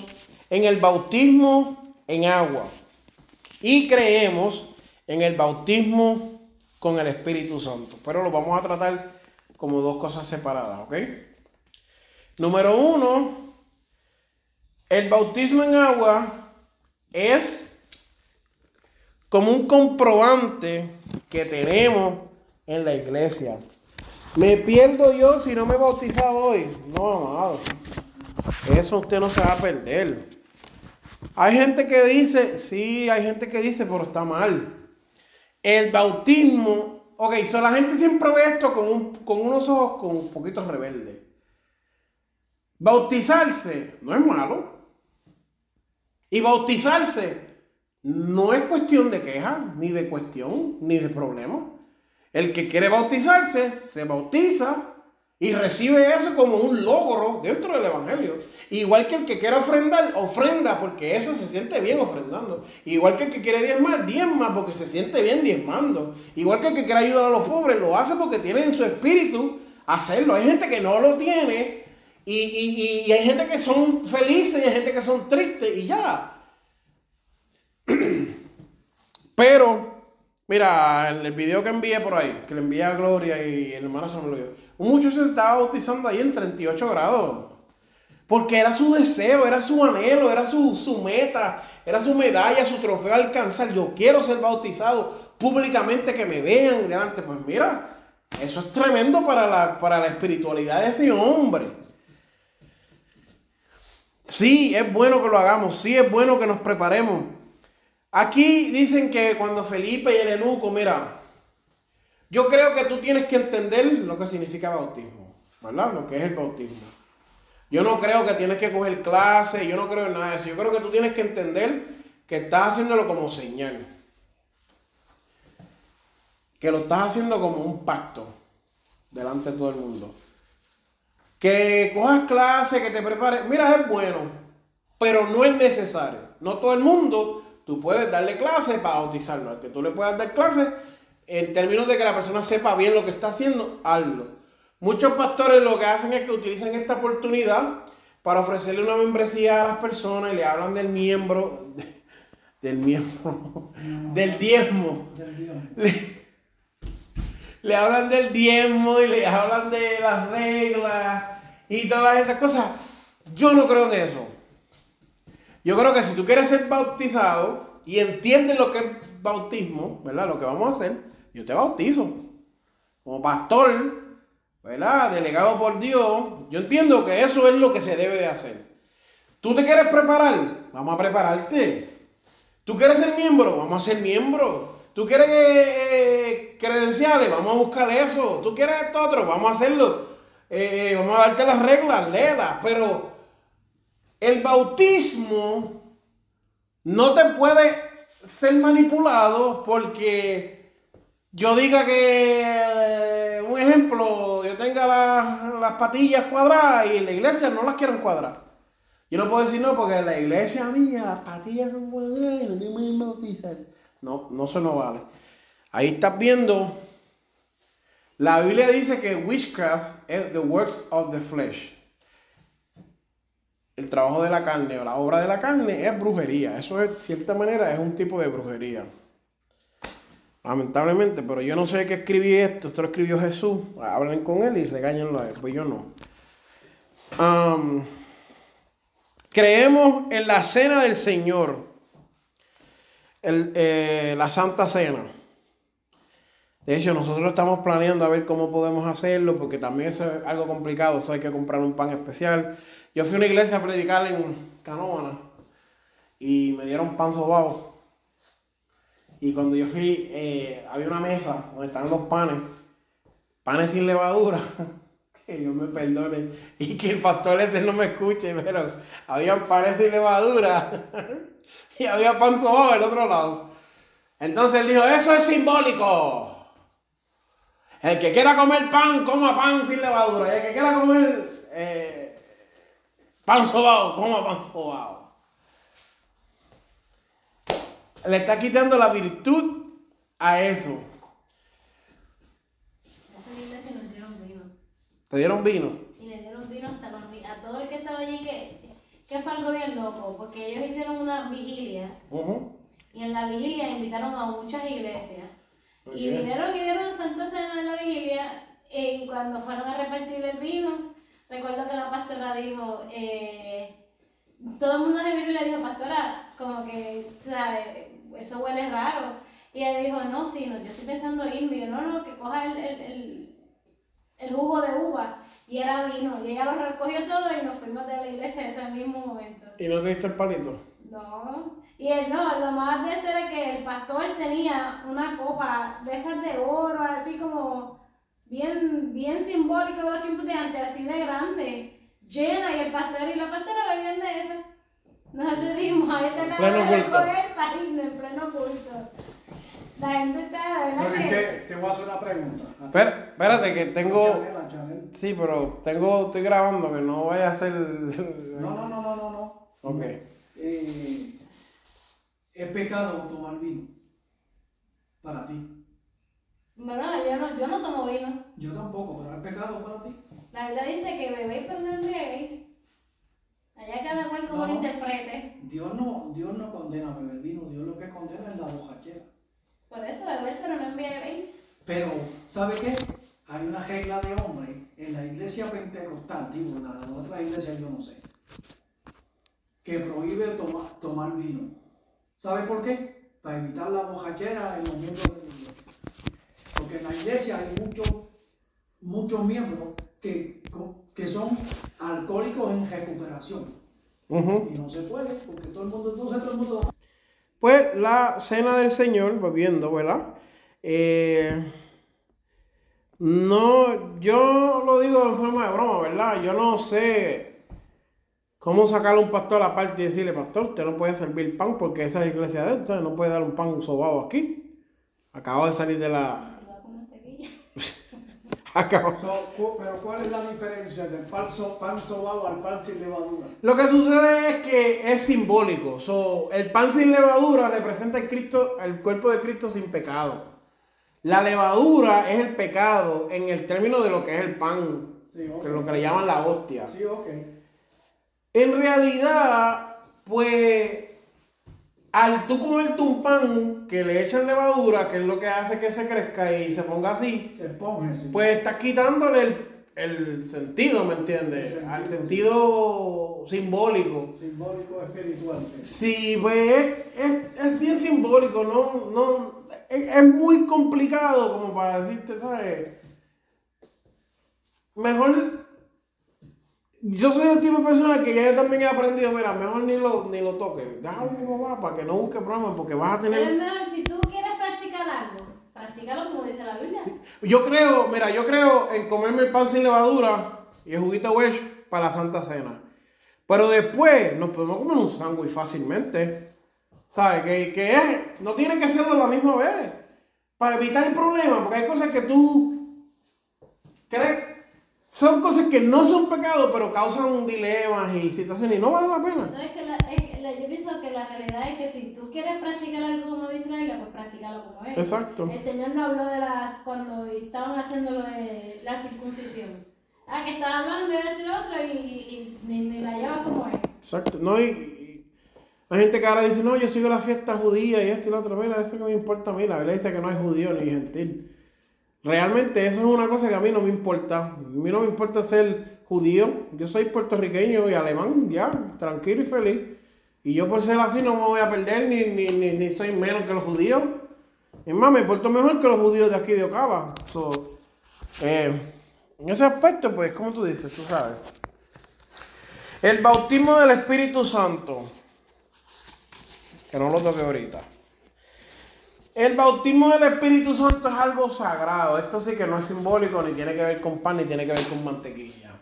en el bautismo en agua y creemos en el bautismo con el Espíritu Santo, pero lo vamos a tratar como dos cosas separadas, ¿ok? Número uno, el bautismo en agua es como un comprobante que tenemos en la iglesia. ¿Me pierdo yo si no me he bautizado hoy? No, amado. Eso usted no se va a perder. Hay gente que dice, sí, hay gente que dice, pero está mal. El bautismo, ok, so la gente siempre ve esto con, con unos ojos con un poquito rebeldes. Bautizarse no es malo. Y bautizarse no es cuestión de queja, ni de cuestión, ni de problema. El que quiere bautizarse, se bautiza y recibe eso como un logro dentro del Evangelio. Igual que el que quiere ofrendar, ofrenda porque eso se siente bien ofrendando. Igual que el que quiere diezmar, diezma porque se siente bien diezmando. Igual que el que quiere ayudar a los pobres, lo hace porque tiene en su espíritu hacerlo. Hay gente que no lo tiene y, y hay gente que son felices y hay gente que son tristes y ya. (clears throat) Pero, mira, el video que envié por ahí, que le envié a Gloria y el hermano se me un muchacho se estaba bautizando ahí en 38 grados. Porque era su deseo, era su anhelo, era su, su meta, era su medalla, su trofeo alcanzar. Yo quiero ser bautizado públicamente, que me vean delante. Pues mira, eso es tremendo para la, para la espiritualidad de ese hombre. Sí, es bueno que lo hagamos, sí es bueno que nos preparemos, Aquí dicen que cuando Felipe y el eunuco, mira, yo creo que tú tienes que entender lo que significa bautismo, ¿verdad? Lo que es el bautismo. Yo no creo que tienes que coger clase, yo no creo en nada de eso. Yo creo que tú tienes que entender que estás haciéndolo como señal. Que lo estás haciendo como un pacto delante de todo el mundo. Que cojas clase, que te prepares. Mira, es bueno, pero no es necesario. No todo el mundo tú puedes darle clase para bautizarlo. Al que tú le puedas dar clase, en términos de que la persona sepa bien lo que está haciendo, hazlo. Muchos pastores lo que hacen es que utilizan esta oportunidad para ofrecerle una membresía a las personas y le hablan del miembro, (laughs) del miembro, del diezmo. (laughs) Le, hablan del diezmo y le hablan de las reglas y todas esas cosas. Yo no creo en eso. Yo creo que si tú quieres ser bautizado y entiendes lo que es bautismo, ¿verdad? Lo que vamos a hacer, yo te bautizo. Como pastor, ¿verdad? Delegado por Dios, yo entiendo que eso es lo que se debe de hacer. ¿Tú te quieres preparar? Vamos a prepararte. ¿Tú quieres ser miembro? Vamos a ser miembro. ¿Tú quieres eh, credenciales? Vamos a buscar eso. ¿Tú quieres esto otro? Vamos a hacerlo. Eh, vamos a darte las reglas, léelas. Pero el bautismo no te puede ser manipulado porque yo diga que, un ejemplo, yo tenga las patillas cuadradas y en la iglesia no las quieren cuadrar. Yo no puedo decir no porque en la iglesia mía las patillas son cuadradas y no tengo que bautizar. No, no se no vale. Ahí estás viendo, la Biblia dice que witchcraft es the works of the flesh. El trabajo de la carne o la obra de la carne es brujería. Eso es, de cierta manera, es un tipo de brujería. Lamentablemente, pero yo no sé qué escribí esto. Esto lo escribió Jesús. Hablen con él y regáñenlo a él. Pues yo no. Creemos en la cena del Señor. Eh, la Santa Cena. De hecho, nosotros estamos planeando a ver cómo podemos hacerlo, porque también es algo complicado, eso hay que comprar un pan especial. Yo fui a una iglesia a predicar en Canóvana y me dieron pan sobao. Y cuando yo fui, eh, había una mesa donde estaban los panes, panes sin levadura, (laughs) que Dios me perdone, y que el pastor este no me escuche, pero había panes sin levadura (laughs) y había pan sobao del otro lado. Entonces él dijo, eso es simbólico. El que quiera comer pan, coma pan sin levadura. El que quiera comer eh, pan sobao, coma pan sobao. Le está quitando la virtud a eso. Esa iglesia nos dieron vino. ¿Te dieron vino? Y le dieron vino hasta los a todo el que estaba allí que, que fue algo bien loco, porque ellos hicieron una vigilia y en la vigilia invitaron a muchas iglesias. Y vinieron y dieron Santa Cena en la vigilia y cuando fueron a repartir el vino, recuerdo que la pastora dijo, eh, todo el mundo se vino y le dijo, pastora, como que, ¿sabes? Eso huele raro. Y ella dijo, no, sí, no, yo estoy pensando irme. Y yo, no, no, que coja el, el, el, el jugo de uva. Y era vino. Y ella lo recogió todo y nos fuimos de la iglesia en ese mismo momento. ¿Y no te diste el palito? No. Y él no, lo más de esto era que el pastor tenía una copa de esas de oro, así como bien, bien simbólica de los tiempos de antes, así de grande, llena, y el pastor y la pastora bebían de esa. Nosotros dijimos, ahí está la Pleno hora de culto. coger para irnos en pleno culto. La gente está, de Pero verdad es que... te voy a hacer una pregunta. Espera, espérate, que tengo... Chanel, a Chanel. Sí, pero tengo, estoy grabando, que no vaya a ser... No, no, no, no, no, no. Ok. Eh, es pecado tomar vino. Para ti. Bueno, yo no, yo no tomo vino. Yo tampoco, pero es pecado para ti. La Biblia dice que bebéis pero no embriaguéis. Allá cada cual como No. lo interprete. Dios no, Dios no condena a beber vino, Dios lo que condena es la bojachera. Por eso beber pero no embriaguéis. Pero, ¿sabe qué? Hay una regla de hombre en la iglesia pentecostal, digo, en las otras iglesias yo no sé, que prohíbe toma- tomar vino. ¿Sabe por qué? Para evitar la bojachera en los miembros de la iglesia. Porque en la iglesia hay muchos muchos miembros que, que son alcohólicos en recuperación. Y no se puede, porque todo el mundo, entonces todo el mundo Pues la cena del Señor, volviendo, ¿verdad? Eh, no, yo lo digo en forma de broma, ¿verdad? Yo no sé cómo sacarle a un pastor aparte y decirle, pastor, usted no puede servir pan porque esa es la iglesia de entonces no puede dar un pan sobado aquí. Acabo de salir de la... (laughs) So, cu- pero ¿cuál es la diferencia del pan, so- pan sobado al pan sin levadura? Lo que sucede es que es simbólico. So, el pan sin levadura representa el, Cristo, el cuerpo de Cristo sin pecado. La levadura es el pecado en el término de lo que es el pan, Sí, ok. que es lo que le llaman la hostia. Sí, ok. En realidad, pues, al tú comerte un pan que le echan levadura, que es lo que hace que se crezca y se ponga así, Se pone así. pues estás quitándole el, el sentido, ¿me entiendes? El sentido. Al sentido simbólico. Simbólico espiritual, sí. Sí, pues es, es- es bien simbólico, no, no, es, es muy complicado como para decirte, ¿sabes? Mejor, yo soy el tipo de persona que ya yo también he aprendido, mira, mejor ni lo, ni lo toques, déjalo como va, para que no busque problemas, porque vas a Pero es tener... mejor, si tú quieres practicar algo, practícalo como dice la Biblia. Yo creo, mira, yo creo en comerme el pan sin levadura y el juguito wedge para la Santa Cena. Pero después nos podemos comer un sándwich fácilmente. ¿Sabes? Que, que es, no tiene que serlo la misma vez. Para evitar el problema, porque hay cosas que tú crees. Son cosas que no son pecados, pero causan dilemas y situaciones y no vale la pena. No, es que la- es la- yo pienso que la realidad es que si tú quieres practicar algo como dice la Biblia, pues practícalo como es. Exacto. El Señor no habló de las, cuando estaban haciendo lo de la circuncisión. Ah, que estaba hablando de esto y otro y, y ni, ni la lleva como es. Exacto. No, y, y hay gente que ahora dice, no, yo sigo la fiesta judía y esto y lo otro. Mira, eso que me importa a mí. La Biblia dice que no hay judío ni gentil. Realmente eso es una cosa que a mí no me importa. A mí no me importa ser judío. Yo soy puertorriqueño y alemán, ya, tranquilo y feliz. Y yo por ser así no me voy a perder ni, ni, ni, soy menos que los judíos. Es más, me porto mejor que los judíos de aquí de Ocala. So, eh, en ese aspecto, pues, como tú dices, tú sabes. El bautismo del Espíritu Santo. Que no lo toque ahorita. El bautismo del Espíritu Santo es algo sagrado. Esto sí que no es simbólico, ni tiene que ver con pan, ni tiene que ver con mantequilla.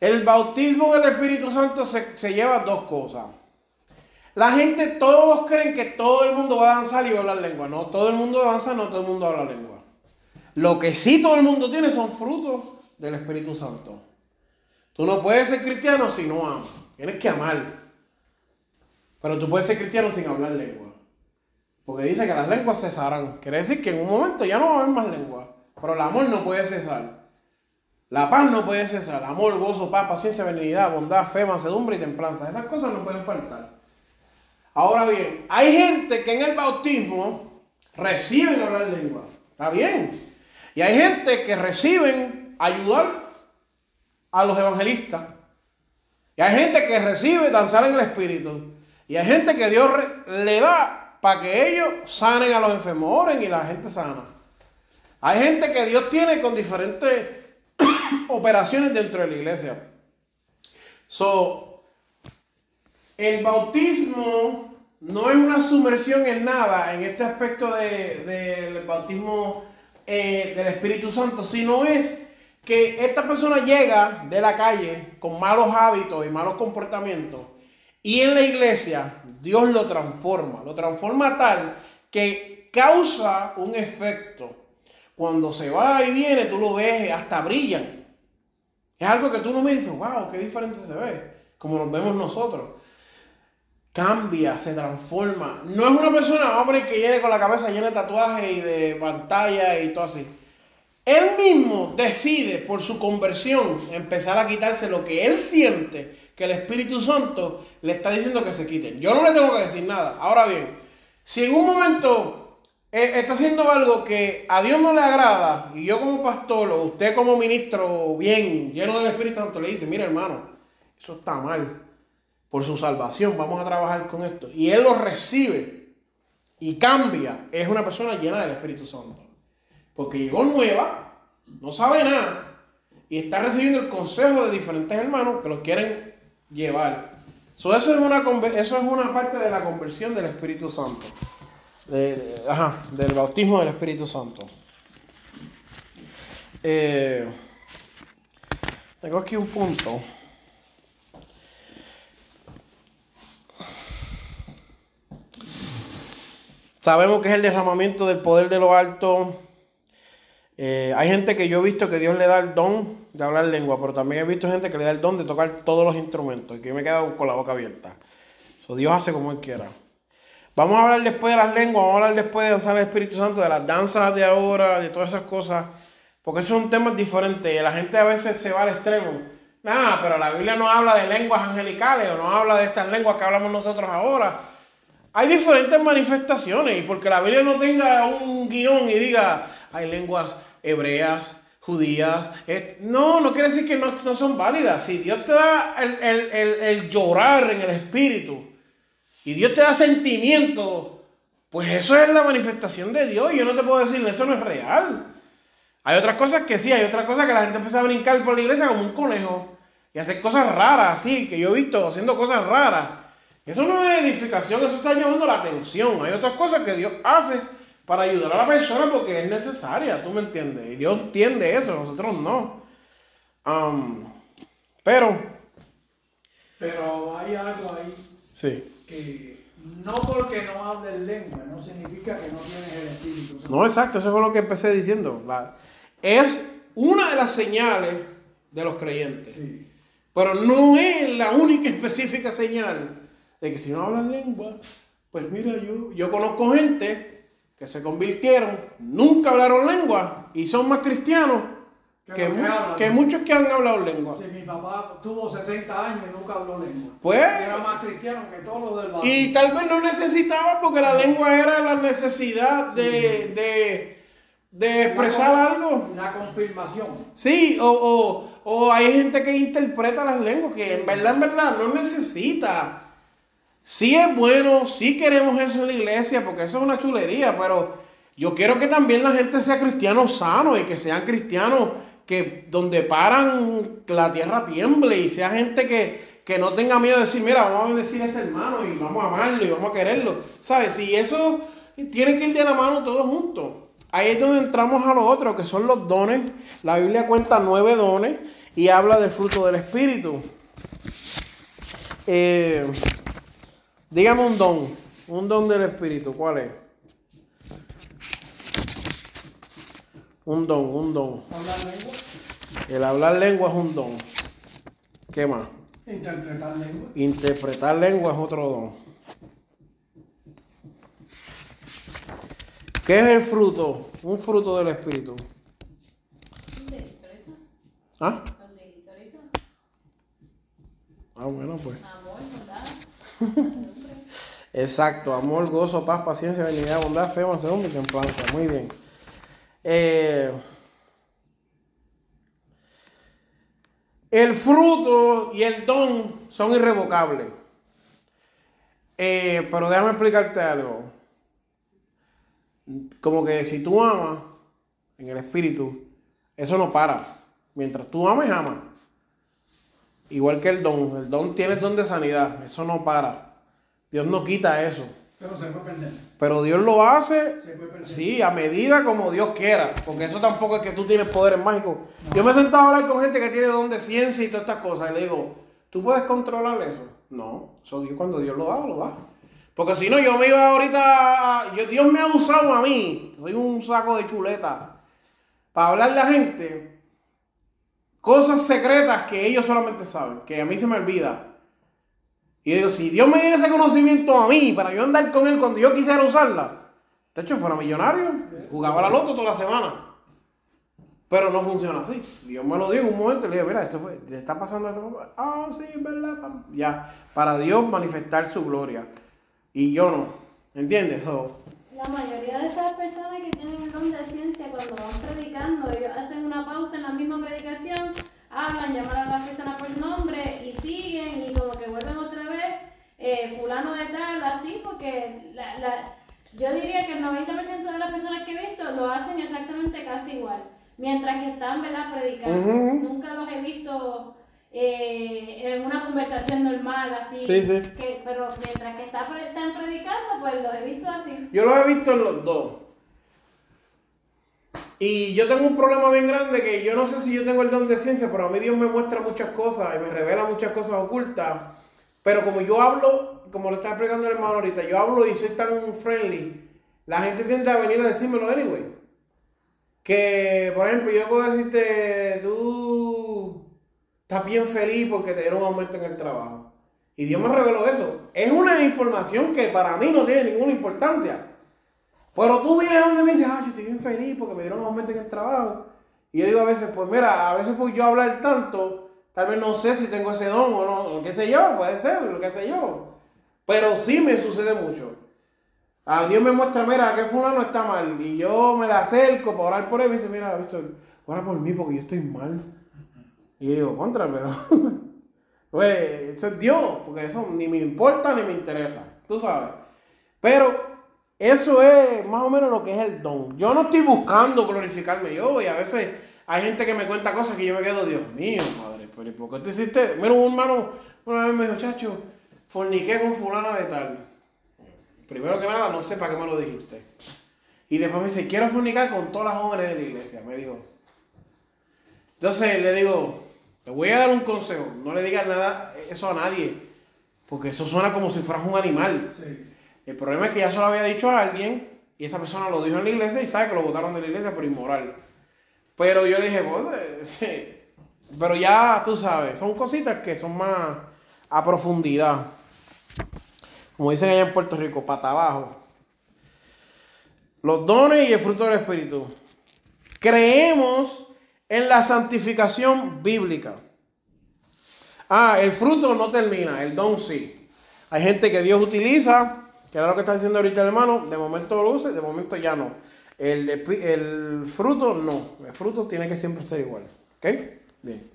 El bautismo del Espíritu Santo se, se lleva dos cosas. La gente, todos creen que todo el mundo va a danzar y va a hablar lengua. No, todo el mundo danza, no todo el mundo habla lengua. Lo que sí todo el mundo tiene son frutos del Espíritu Santo. Tú no puedes ser cristiano si no amas. Tienes que amar. Pero tú puedes ser cristiano sin hablar lengua. Porque dice que las lenguas cesarán. Quiere decir que en un momento ya no va a haber más lengua. Pero el amor no puede cesar. La paz no puede cesar. Amor, gozo, paz, paciencia, benignidad, bondad, fe, mansedumbre y templanza. Esas cosas no pueden faltar. Ahora bien, hay gente que en el bautismo reciben hablar lengua. Está bien. Y hay gente que reciben ayudar a los evangelistas. Y hay gente que recibe danzar en el espíritu. Y hay gente que Dios le da para que ellos sanen a los enfermos, y la gente sana. Hay gente que Dios tiene con diferentes (coughs) operaciones dentro de la iglesia. So, el bautismo no es una sumersión en nada en este aspecto del de, bautismo eh, del Espíritu Santo, sino es que esta persona llega de la calle con malos hábitos y malos comportamientos y en la iglesia Dios lo transforma, lo transforma tal que causa un efecto. Cuando se va y viene, tú lo ves, hasta brillan. Es algo que tú no miras wow, qué diferente se ve, como nos vemos nosotros. Cambia, se transforma. No es una persona, hombre, que viene con la cabeza llena de tatuajes y de pantalla y todo así. Él mismo decide por su conversión empezar a quitarse lo que él siente que el Espíritu Santo le está diciendo que se quiten. Yo no le tengo que decir nada. Ahora bien, si en un momento eh, está haciendo algo que a Dios no le agrada, y yo como pastor o usted como ministro bien, lleno del Espíritu Santo, le dice, mira hermano, eso está mal. Por su salvación vamos a trabajar con esto. Y él lo recibe y cambia. Es una persona llena del Espíritu Santo. Porque llegó nueva, no sabe nada, y está recibiendo el consejo de diferentes hermanos que lo quieren llevar. eso, es una, eso es una parte de la conversión del Espíritu Santo. De, ajá, del bautismo del Espíritu Santo. Eh, tengo aquí un punto. Sabemos que es el derramamiento del poder de lo alto. Eh, hay gente que yo he visto que Dios le da el don de hablar lengua, pero también he visto gente que le da el don de tocar todos los instrumentos y que me he quedado con la boca abierta. So, Dios hace como Él quiera. Vamos a hablar después de las lenguas, vamos a hablar después de danzar el Espíritu Santo, de las danzas de ahora, de todas esas cosas, porque esos son temas diferentes la gente a veces se va al extremo. Nada, pero la Biblia no habla de lenguas angelicales o no habla de estas lenguas que hablamos nosotros ahora. Hay diferentes manifestaciones y porque la Biblia no tenga un guion y diga, hay lenguas hebreas, judías. no, no quiere decir que no, no, son válidas. Si Dios te da el, el, el, el, llorar en el espíritu y Dios te da sentimiento, pues eso es la manifestación de Dios. Yo no te puedo decir, eso no es real. Hay otras cosas que sí, hay otras cosas que la gente empieza a brincar por la iglesia como un conejo y hacer cosas raras, así, que yo he visto haciendo cosas raras. Eso no es edificación, eso está llamando la atención. Hay otras cosas que Dios hace para ayudar a la persona porque es necesaria, ¿tú me entiendes? Y Dios entiende eso, nosotros no. Um, pero... Pero hay algo ahí. Sí. Que no porque no hables lengua, no significa que no tienes el Espíritu. No, exacto, eso fue lo que empecé diciendo. La, es una de las señales de los creyentes. Sí. Pero no es la única específica señal de que si no hablan lengua, pues mira, yo, yo conozco gente que se convirtieron, nunca hablaron lengua y son más cristianos ¿Qué Que, muchos que han hablado lengua. Si mi papá tuvo 60 años y nunca habló lengua. Pues- Era más cristiano que todos los del barrio. Y tal vez no necesitaba porque la lengua era la necesidad de, de, de expresar La- algo. La confirmación. Sí, o, o, o hay gente que interpreta las lenguas que en verdad, en verdad no necesita. Sí es bueno, sí queremos eso en la iglesia porque eso es una chulería, pero yo quiero que también la gente sea cristiano sano y que sean cristianos que donde paran la tierra tiemble y sea gente que, que no tenga miedo de decir, mira, vamos a bendecir a ese hermano y vamos a amarlo y vamos a quererlo. ¿Sabes? Y eso tiene que ir de la mano todos juntos. Ahí es donde entramos a lo otro, que son los dones. La Biblia cuenta nueve dones y habla del fruto del Espíritu. Eh, dígame un don, un don del Espíritu, ¿cuál es? Un don, un don. Hablar lengua. El hablar lengua es un don. ¿Qué más? Interpretar lengua. Interpretar lengua es otro don. ¿Qué es el fruto? Un fruto del Espíritu. ¿Ah? Ah, bueno, pues. Amor. (laughs) Exacto, amor, gozo, paz, paciencia, benignidad, bondad, fe, mansedumbre y templanza. Muy bien. Eh, el fruto y el don son irrevocables. Eh, pero déjame explicarte algo. Como que si tú amas en el espíritu, eso no para. Mientras tú ames, amas. Igual que el don. El don tiene don de sanidad. Eso no para. Dios no quita eso. Pero se puede perder. Pero Dios lo hace, Se puede perder. sí, a medida como Dios quiera. Porque eso tampoco es que tú tienes poderes mágicos. Yo me he sentado a hablar con gente que tiene don de ciencia y todas estas cosas. Y le digo, ¿tú puedes controlar eso? No. Eso Dios, cuando Dios lo da, lo da. Porque si no, yo me iba ahorita. Yo, Dios me ha usado a mí. Soy un saco de chuleta. Para hablarle a la gente cosas secretas que ellos solamente saben. Que a mí se me olvida. Y yo digo, si Dios me diera ese conocimiento a mí para yo andar con él cuando yo quisiera usarla, de hecho fuera millonario, jugaba la loto toda la semana. Pero no funciona así. Dios me lo dio en un momento y le dije, mira, esto fue, ¿te está pasando esto? Ah, sí, es verdad. Ya, para Dios manifestar su gloria. Y yo no. ¿Entiendes? So, La mayoría de esas personas que tienen el don de ciencia, cuando van predicando, ellos hacen una pausa en la misma predicación, hablan, llaman a las personas por nombre y siguen y como que vuelven otra vez, eh, fulano de tal, así, porque la, la- yo diría que el 90% de las personas que he visto lo hacen exactamente casi igual, mientras que están, ¿verdad?, predicando. Nunca los he visto eh, en una conversación normal, así, Sí, sí. que- pero mientras que está pre- están predicando, pues los he visto así. yo lo he visto en los dos. Y yo tengo un problema bien grande que yo no sé si yo tengo el don de ciencia, pero a mí Dios me muestra muchas cosas y me revela muchas cosas ocultas. Pero como yo hablo, como lo está explicando el hermano ahorita, yo hablo y soy tan friendly, la gente tiende a venir a decírmelo anyway. Que, por ejemplo, yo puedo decirte, tú estás bien feliz porque te dieron un aumento en el trabajo. Y Dios me reveló eso. Es una información que para mí no tiene ninguna importancia. Pero tú vienes donde me dices, ah, yo estoy bien feliz porque me dieron un aumento en el trabajo. Y yo digo a veces, pues mira, a veces por yo hablar tanto, tal vez no sé si tengo ese don o no, o qué sé yo, puede ser, lo que sé yo. Pero sí me sucede mucho. A Dios me muestra, mira, que fulano está mal. Y yo me la acerco para orar por él y dice, mira, Víctor, ora por mí porque yo estoy mal. Y digo, contra, pero. (laughs) pues, eso es Dios, porque eso ni me importa ni me interesa. Tú sabes. Pero eso es más o menos lo que es el don. Yo no estoy buscando glorificarme yo y a veces hay gente que me cuenta cosas que yo me quedo, Dios mío, madre, pero ¿y por qué tú hiciste? Mira, un hermano una vez me dijo, chacho, forniqué con fulana de tal. Primero que nada, no sé para qué me lo dijiste. Y después me dice, quiero fornicar con todas las jóvenes de la iglesia, me dijo. Entonces le digo, te voy a dar un consejo, no le digas nada eso a nadie, porque eso suena como si fueras un animal. Sí. El problema es que ya se lo había dicho a alguien y esa persona lo dijo en la iglesia y sabe que lo votaron de la iglesia por inmoral. Pero yo le dije, pues, (laughs) sí. Pero ya tú sabes, son cositas que son más a profundidad. Como dicen allá en Puerto Rico, pata abajo. Los dones y el fruto del Espíritu. Creemos en la santificación bíblica. Ah, el fruto no termina, el don sí. Hay gente que Dios utiliza, que era lo que está diciendo ahorita el hermano, de momento lo usa, de momento ya no. El, el fruto no, el fruto tiene que siempre ser igual. ¿Ok? Bien.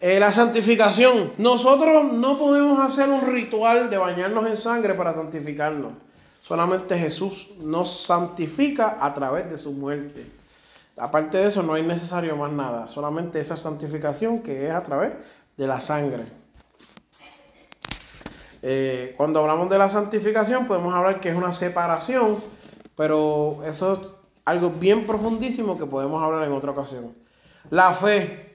Eh, la santificación. Nosotros no podemos hacer un ritual de bañarnos en sangre para santificarnos. Solamente Jesús nos santifica a través de su muerte. Aparte de eso, no hay necesario más nada. Solamente esa santificación que es a través de la sangre. Eh, cuando hablamos de la santificación, podemos hablar que es una separación, pero eso es algo bien profundísimo que podemos hablar en otra ocasión. La fe.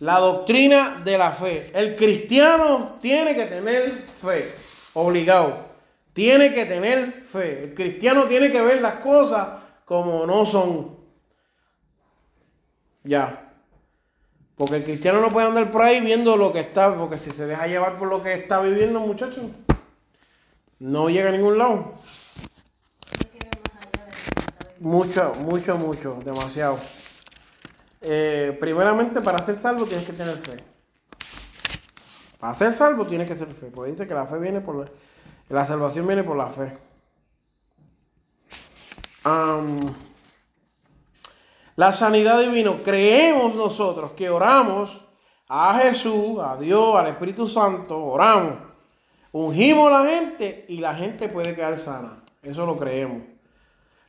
La doctrina de la fe. El cristiano tiene que tener fe, obligado. Tiene que tener fe. El cristiano tiene que ver las cosas como no son. Ya. Porque el cristiano no puede andar por ahí viendo lo que está, porque si se deja llevar por lo que está viviendo, muchachos, no llega a ningún lado. Mucho, mucho, mucho, demasiado. Eh, primeramente, para ser salvo tienes que tener fe. Para ser salvo tienes que ser fe. Porque dice que la fe viene por la, salvación viene por la fe. la sanidad divina. Creemos nosotros que oramos a Jesús, a Dios, al Espíritu Santo. Oramos. Ungimos a la gente y la gente puede quedar sana. Eso lo creemos.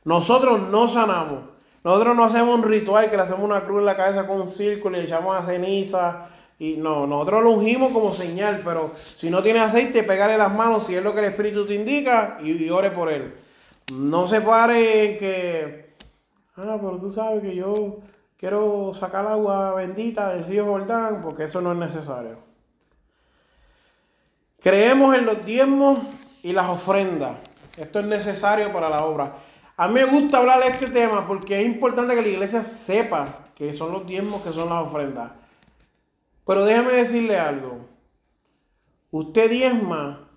Nosotros no sanamos. Nosotros no hacemos un ritual que le hacemos una cruz en la cabeza con un círculo y le echamos a ceniza. Y no, nosotros lo ungimos como señal, pero si no tiene aceite, pégale las manos si es lo que el Espíritu te indica y, ore por él. No se pare en que, ah, pero tú sabes que yo quiero sacar agua bendita del río Jordán, porque eso no es necesario. Creemos en los diezmos y las ofrendas. Esto es necesario para la obra. A mí me gusta hablar de este tema porque es importante que la iglesia sepa que son los diezmos, que son las ofrendas. Pero déjeme decirle algo. Usted diezma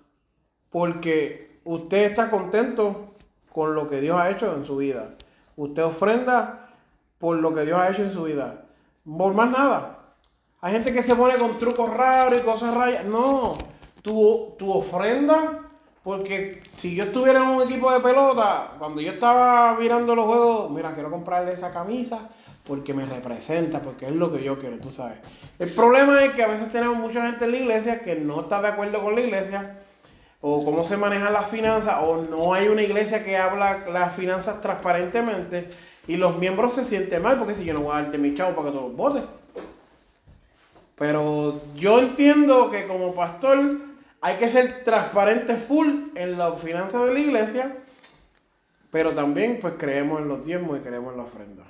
porque usted está contento con lo que Dios ha hecho en su vida. Usted ofrenda por lo que Dios ha hecho en su vida. Por más nada. Hay gente que se pone con trucos raros y cosas raras. No, tu, tu ofrenda porque si yo estuviera en un equipo de pelota, cuando yo estaba mirando los juegos, mira, quiero comprarle esa camisa porque me representa, porque es lo que yo quiero, tú sabes. El problema es que a veces tenemos mucha gente en la iglesia que no está de acuerdo con la iglesia, o cómo se manejan las finanzas, o no hay una iglesia que habla las finanzas transparentemente, y los miembros se sienten mal, porque si yo no voy a darte mi chavo para que tú los votes. Pero yo entiendo que como pastor hay que ser transparente full en las finanzas de la iglesia, pero también pues creemos en los diezmos y creemos en la ofrenda.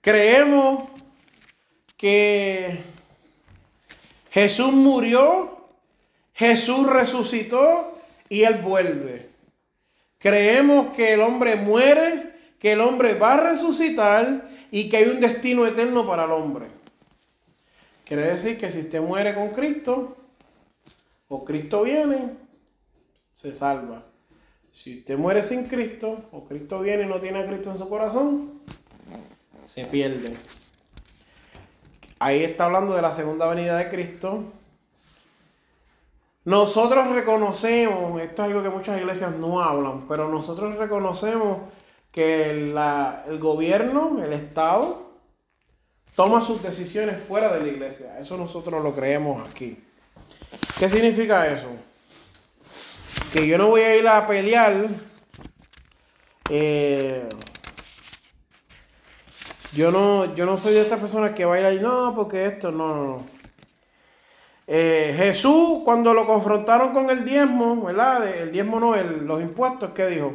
Creemos que Jesús murió, Jesús resucitó y Él vuelve. Creemos que el hombre muere, que el hombre va a resucitar y que hay un destino eterno para el hombre. Quiere decir que si usted muere con Cristo, o Cristo viene, se salva. Si usted muere sin Cristo, o Cristo viene y no tiene a Cristo en su corazón, se pierde. Ahí está hablando de la segunda venida de Cristo. Nosotros reconocemos, esto es algo que muchas iglesias no hablan, pero nosotros reconocemos que el gobierno, el Estado, toma sus decisiones fuera de la iglesia. Eso nosotros lo creemos aquí. ¿Qué significa eso? Que yo no voy a ir a pelear. Eh, yo no, yo no soy de estas personas que va a ir ahí, no, porque esto, no, no, no. Eh, Jesús, cuando lo confrontaron con el diezmo, ¿verdad? El diezmo no, los impuestos, ¿qué dijo?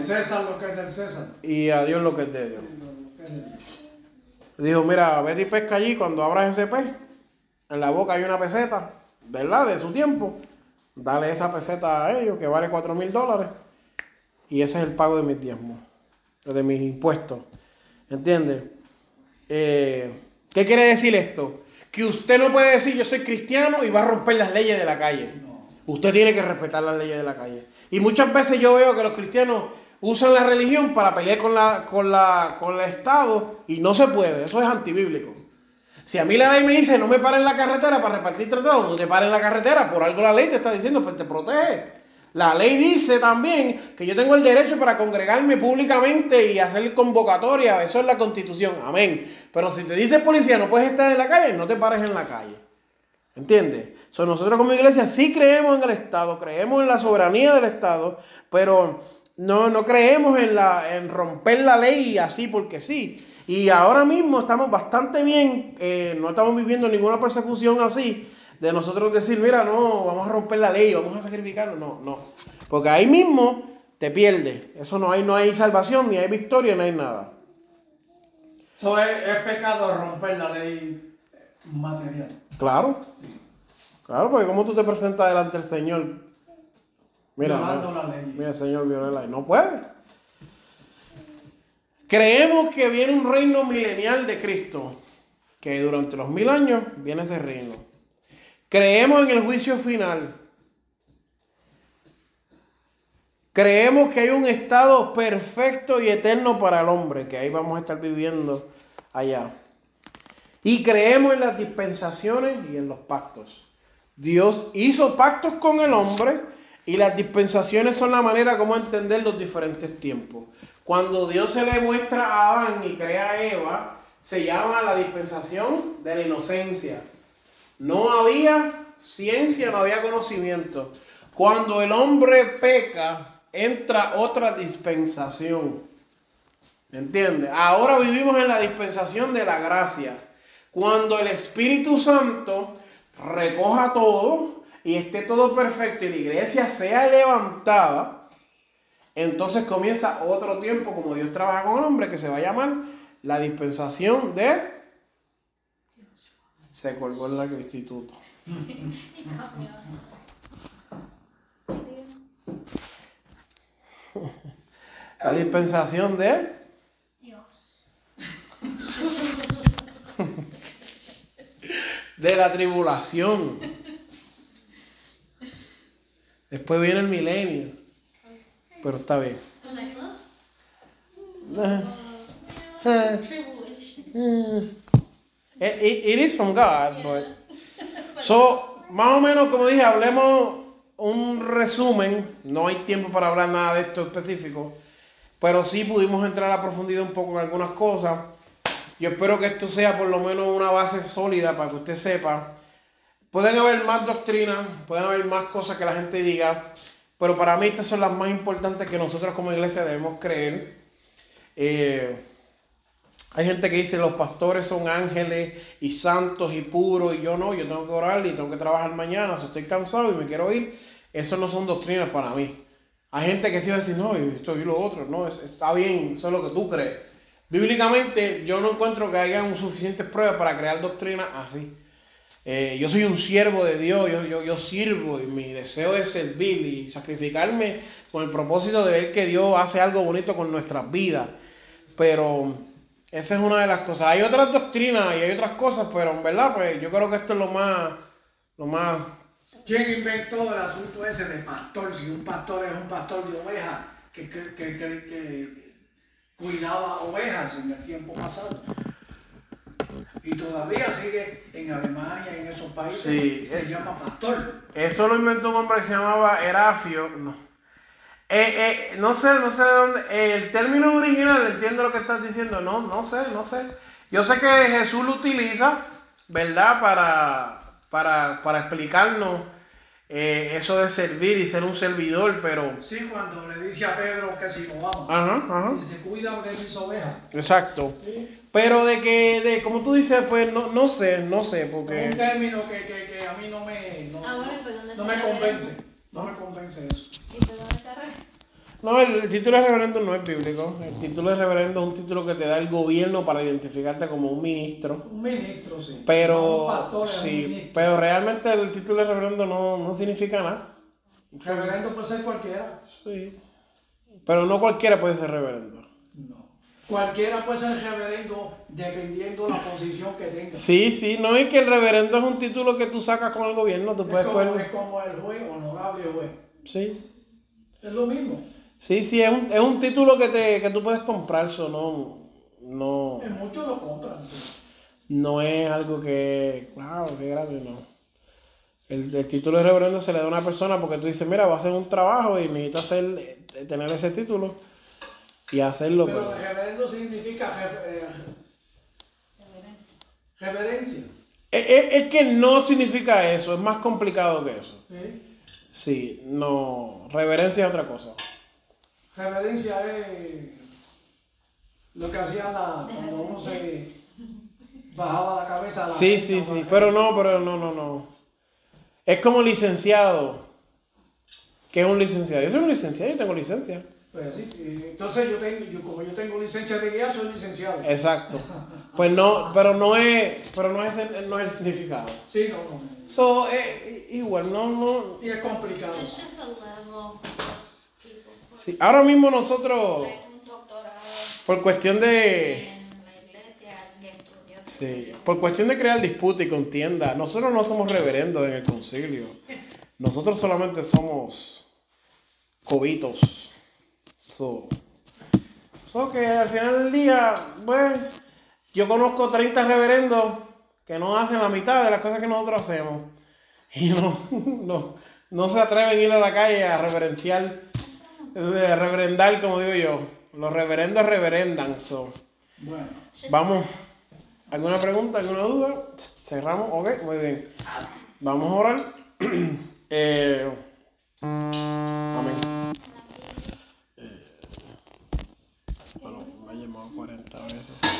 César lo que es del César. Y a Dios lo que es de Dios. Dijo, mira, vete y pesca allí cuando abras ese pez. En la boca hay una peseta, ¿verdad? De su tiempo. Dale esa peseta a ellos que vale 4 mil dólares. Y ese es el pago de mis diezmos, de mis impuestos. ¿Entiendes? Eh, ¿Qué quiere decir esto? Que usted no puede decir yo soy cristiano y va a romper las leyes de la calle. Usted tiene que respetar las leyes de la calle. Y muchas veces yo veo que los cristianos usan la religión para pelear con, la, con, la, con el Estado y no se puede, eso es antibíblico. Si a mí la ley me dice no me paren en la carretera para repartir tratados, no te paren en la carretera, por algo la ley te está diciendo, pues te protege. La ley dice también que yo tengo el derecho para congregarme públicamente y hacer convocatoria, eso es la constitución, amén. Pero si te dice policía no puedes estar en la calle, no te pares en la calle. ¿Entiendes? So, nosotros como iglesia sí creemos en el Estado, creemos en la soberanía del Estado, pero no, no creemos en, la, en romper la ley así porque sí. Y ahora mismo estamos bastante bien, eh, no estamos viviendo ninguna persecución así, de nosotros decir, mira, no, vamos a romper la ley, vamos a sacrificarlo. No, no. Porque ahí mismo te pierdes. Eso no hay, no hay salvación, ni hay victoria, no hay nada. Eso es, es pecado romper la ley material. Claro. Claro, porque como tú te presentas delante del Señor. Mira, mira, la ley. mira, Señor, viola la ley. No puede. Creemos que viene un reino milenial de Cristo, que durante los mil años viene ese reino. Creemos en el juicio final. Creemos que hay un estado perfecto y eterno para el hombre, que ahí vamos a estar viviendo allá. Y creemos en las dispensaciones y en los pactos. Dios hizo pactos con el hombre y las dispensaciones son la manera como entender los diferentes tiempos. Cuando Dios se le muestra a Adán y crea a Eva, se llama la dispensación de la inocencia. No había ciencia, no había conocimiento. Cuando el hombre peca, entra otra dispensación. ¿Entiendes? Ahora vivimos en la dispensación de la gracia. Cuando el Espíritu Santo recoja todo y esté todo perfecto y la iglesia sea levantada, entonces comienza otro tiempo como Dios trabaja con el hombre que se va a llamar la dispensación de... Se colgó en el instituto. (laughs) La dispensación de... Dios. (laughs) de la tribulación. Después viene el milenio. Pero está bien. Eh, Tribulation. It, it- it is from God, but... (laughs) So, más o menos, como dije, hablemos un resumen. No hay tiempo para hablar nada de esto específico. Pero sí pudimos entrar a profundidad un poco en algunas cosas. Yo espero que esto sea por lo menos una base sólida para que usted sepa. Pueden haber más doctrinas, pueden haber más cosas que la gente diga, pero para mí estas son las más importantes que nosotros como iglesia debemos creer. Eh, hay gente que dice los pastores son ángeles y santos y puros y yo no, yo tengo que orar y tengo que trabajar mañana, si estoy cansado y me quiero ir. Eso no son doctrinas para mí. Hay gente que sí va a decir, no, esto y lo otro, no, es- está bien, eso es lo que tú crees. Bíblicamente yo no encuentro que haya un suficientes pruebas para crear doctrinas así. Eh, yo soy un siervo de Dios, yo, yo, yo sirvo y mi deseo es servir y sacrificarme con el propósito de ver que Dios hace algo bonito con nuestras vidas. Pero esa es una de las cosas. Hay otras doctrinas y hay otras cosas, pero en verdad, pues yo creo que esto es lo más, lo más ¿Quién inventó el asunto ese de pastor? Si un pastor es un pastor de ovejas que, que, que, que- cuidaba ovejas en el tiempo pasado. Y todavía sigue en Alemania en esos países. Sí, se eh. llama pastor. Eso lo inventó un hombre que se llamaba Erafio. No. Eh, eh, no sé, no sé de dónde. eh, el término original, entiendo lo que estás diciendo. No, no sé, no sé. Yo sé que Jesús lo utiliza, ¿verdad? Para, para, para explicarnos eh, eso de servir y ser un servidor, pero. Sí, cuando le dice a Pedro que si no vamos. Ajá, ajá. Y se cuida de mis ovejas. Exacto. Sí. Pero de que, de, como tú dices, pues no, no sé, no sé, Es un porque. término que, que, que a mí no me, no, Ah, bueno, pues, ¿dónde no está me convence. No me convence eso. ¿Y dónde está? No, el, el título de reverendo no es bíblico. El título de reverendo es un título que te da el gobierno para identificarte como un ministro. Un ministro, sí. Pero, un pastor, sí, pero realmente el título de reverendo no, no significa nada. Reverendo puede ser cualquiera. Sí. Pero no cualquiera puede ser reverendo. No. Cualquiera puede ser reverendo dependiendo la posición que tenga. Sí, sí, no es que el reverendo es un título que tú sacas con el gobierno, tú es, puedes como, es como el juez, honorable juez. Sí. Es lo mismo. Sí, sí, es un, es un título que, te, que tú puedes comprar, eso no, no, En muchos lo compran. sí. no es algo que, wow, qué grande, no. El, el título de reverendo se le da a una persona porque tú dices, mira, voy a hacer un trabajo y necesito hacer, eh, tener ese título y hacerlo. Pero pues. reverendo significa eh, reverencia. Es, es- es que no significa eso, es más complicado que eso. ¿sí? Sí, no, reverencia es otra cosa. Reverencia es lo que hacía la, cuando uno se bajaba la cabeza. la Sí, sí, sí, pero no, pero no, no, no. Es como licenciado. ¿Qué es un licenciado? Yo soy un licenciado, yo tengo licencia. Pues sí, y entonces yo tengo, yo, como yo tengo licencia de guía, soy licenciado. Exacto. Pues no, pero no es, pero no es el, no es el significado. Sí, no, no. So, eh, igual, no, no. Y es complicado. It's just a level of people Ahora mismo nosotros, por cuestión de, sí, por cuestión de crear disputa y contienda, nosotros no somos reverendos en el concilio. Nosotros solamente somos cobitos. So, so que al final del día, bueno, yo conozco 30 reverendos que no hacen la mitad de las cosas que nosotros hacemos. Y no, (laughs) no, no se atreven a ir a la calle a reverenciar, reverendar, como digo yo. Los reverendos reverendan. So. Bueno, Vamos. ¿Alguna pregunta? ¿Alguna duda? Cerramos. Ok, muy bien. Vamos a orar. (clears throat) Eh, amén. Eh, bueno, me ha llamado 40 veces.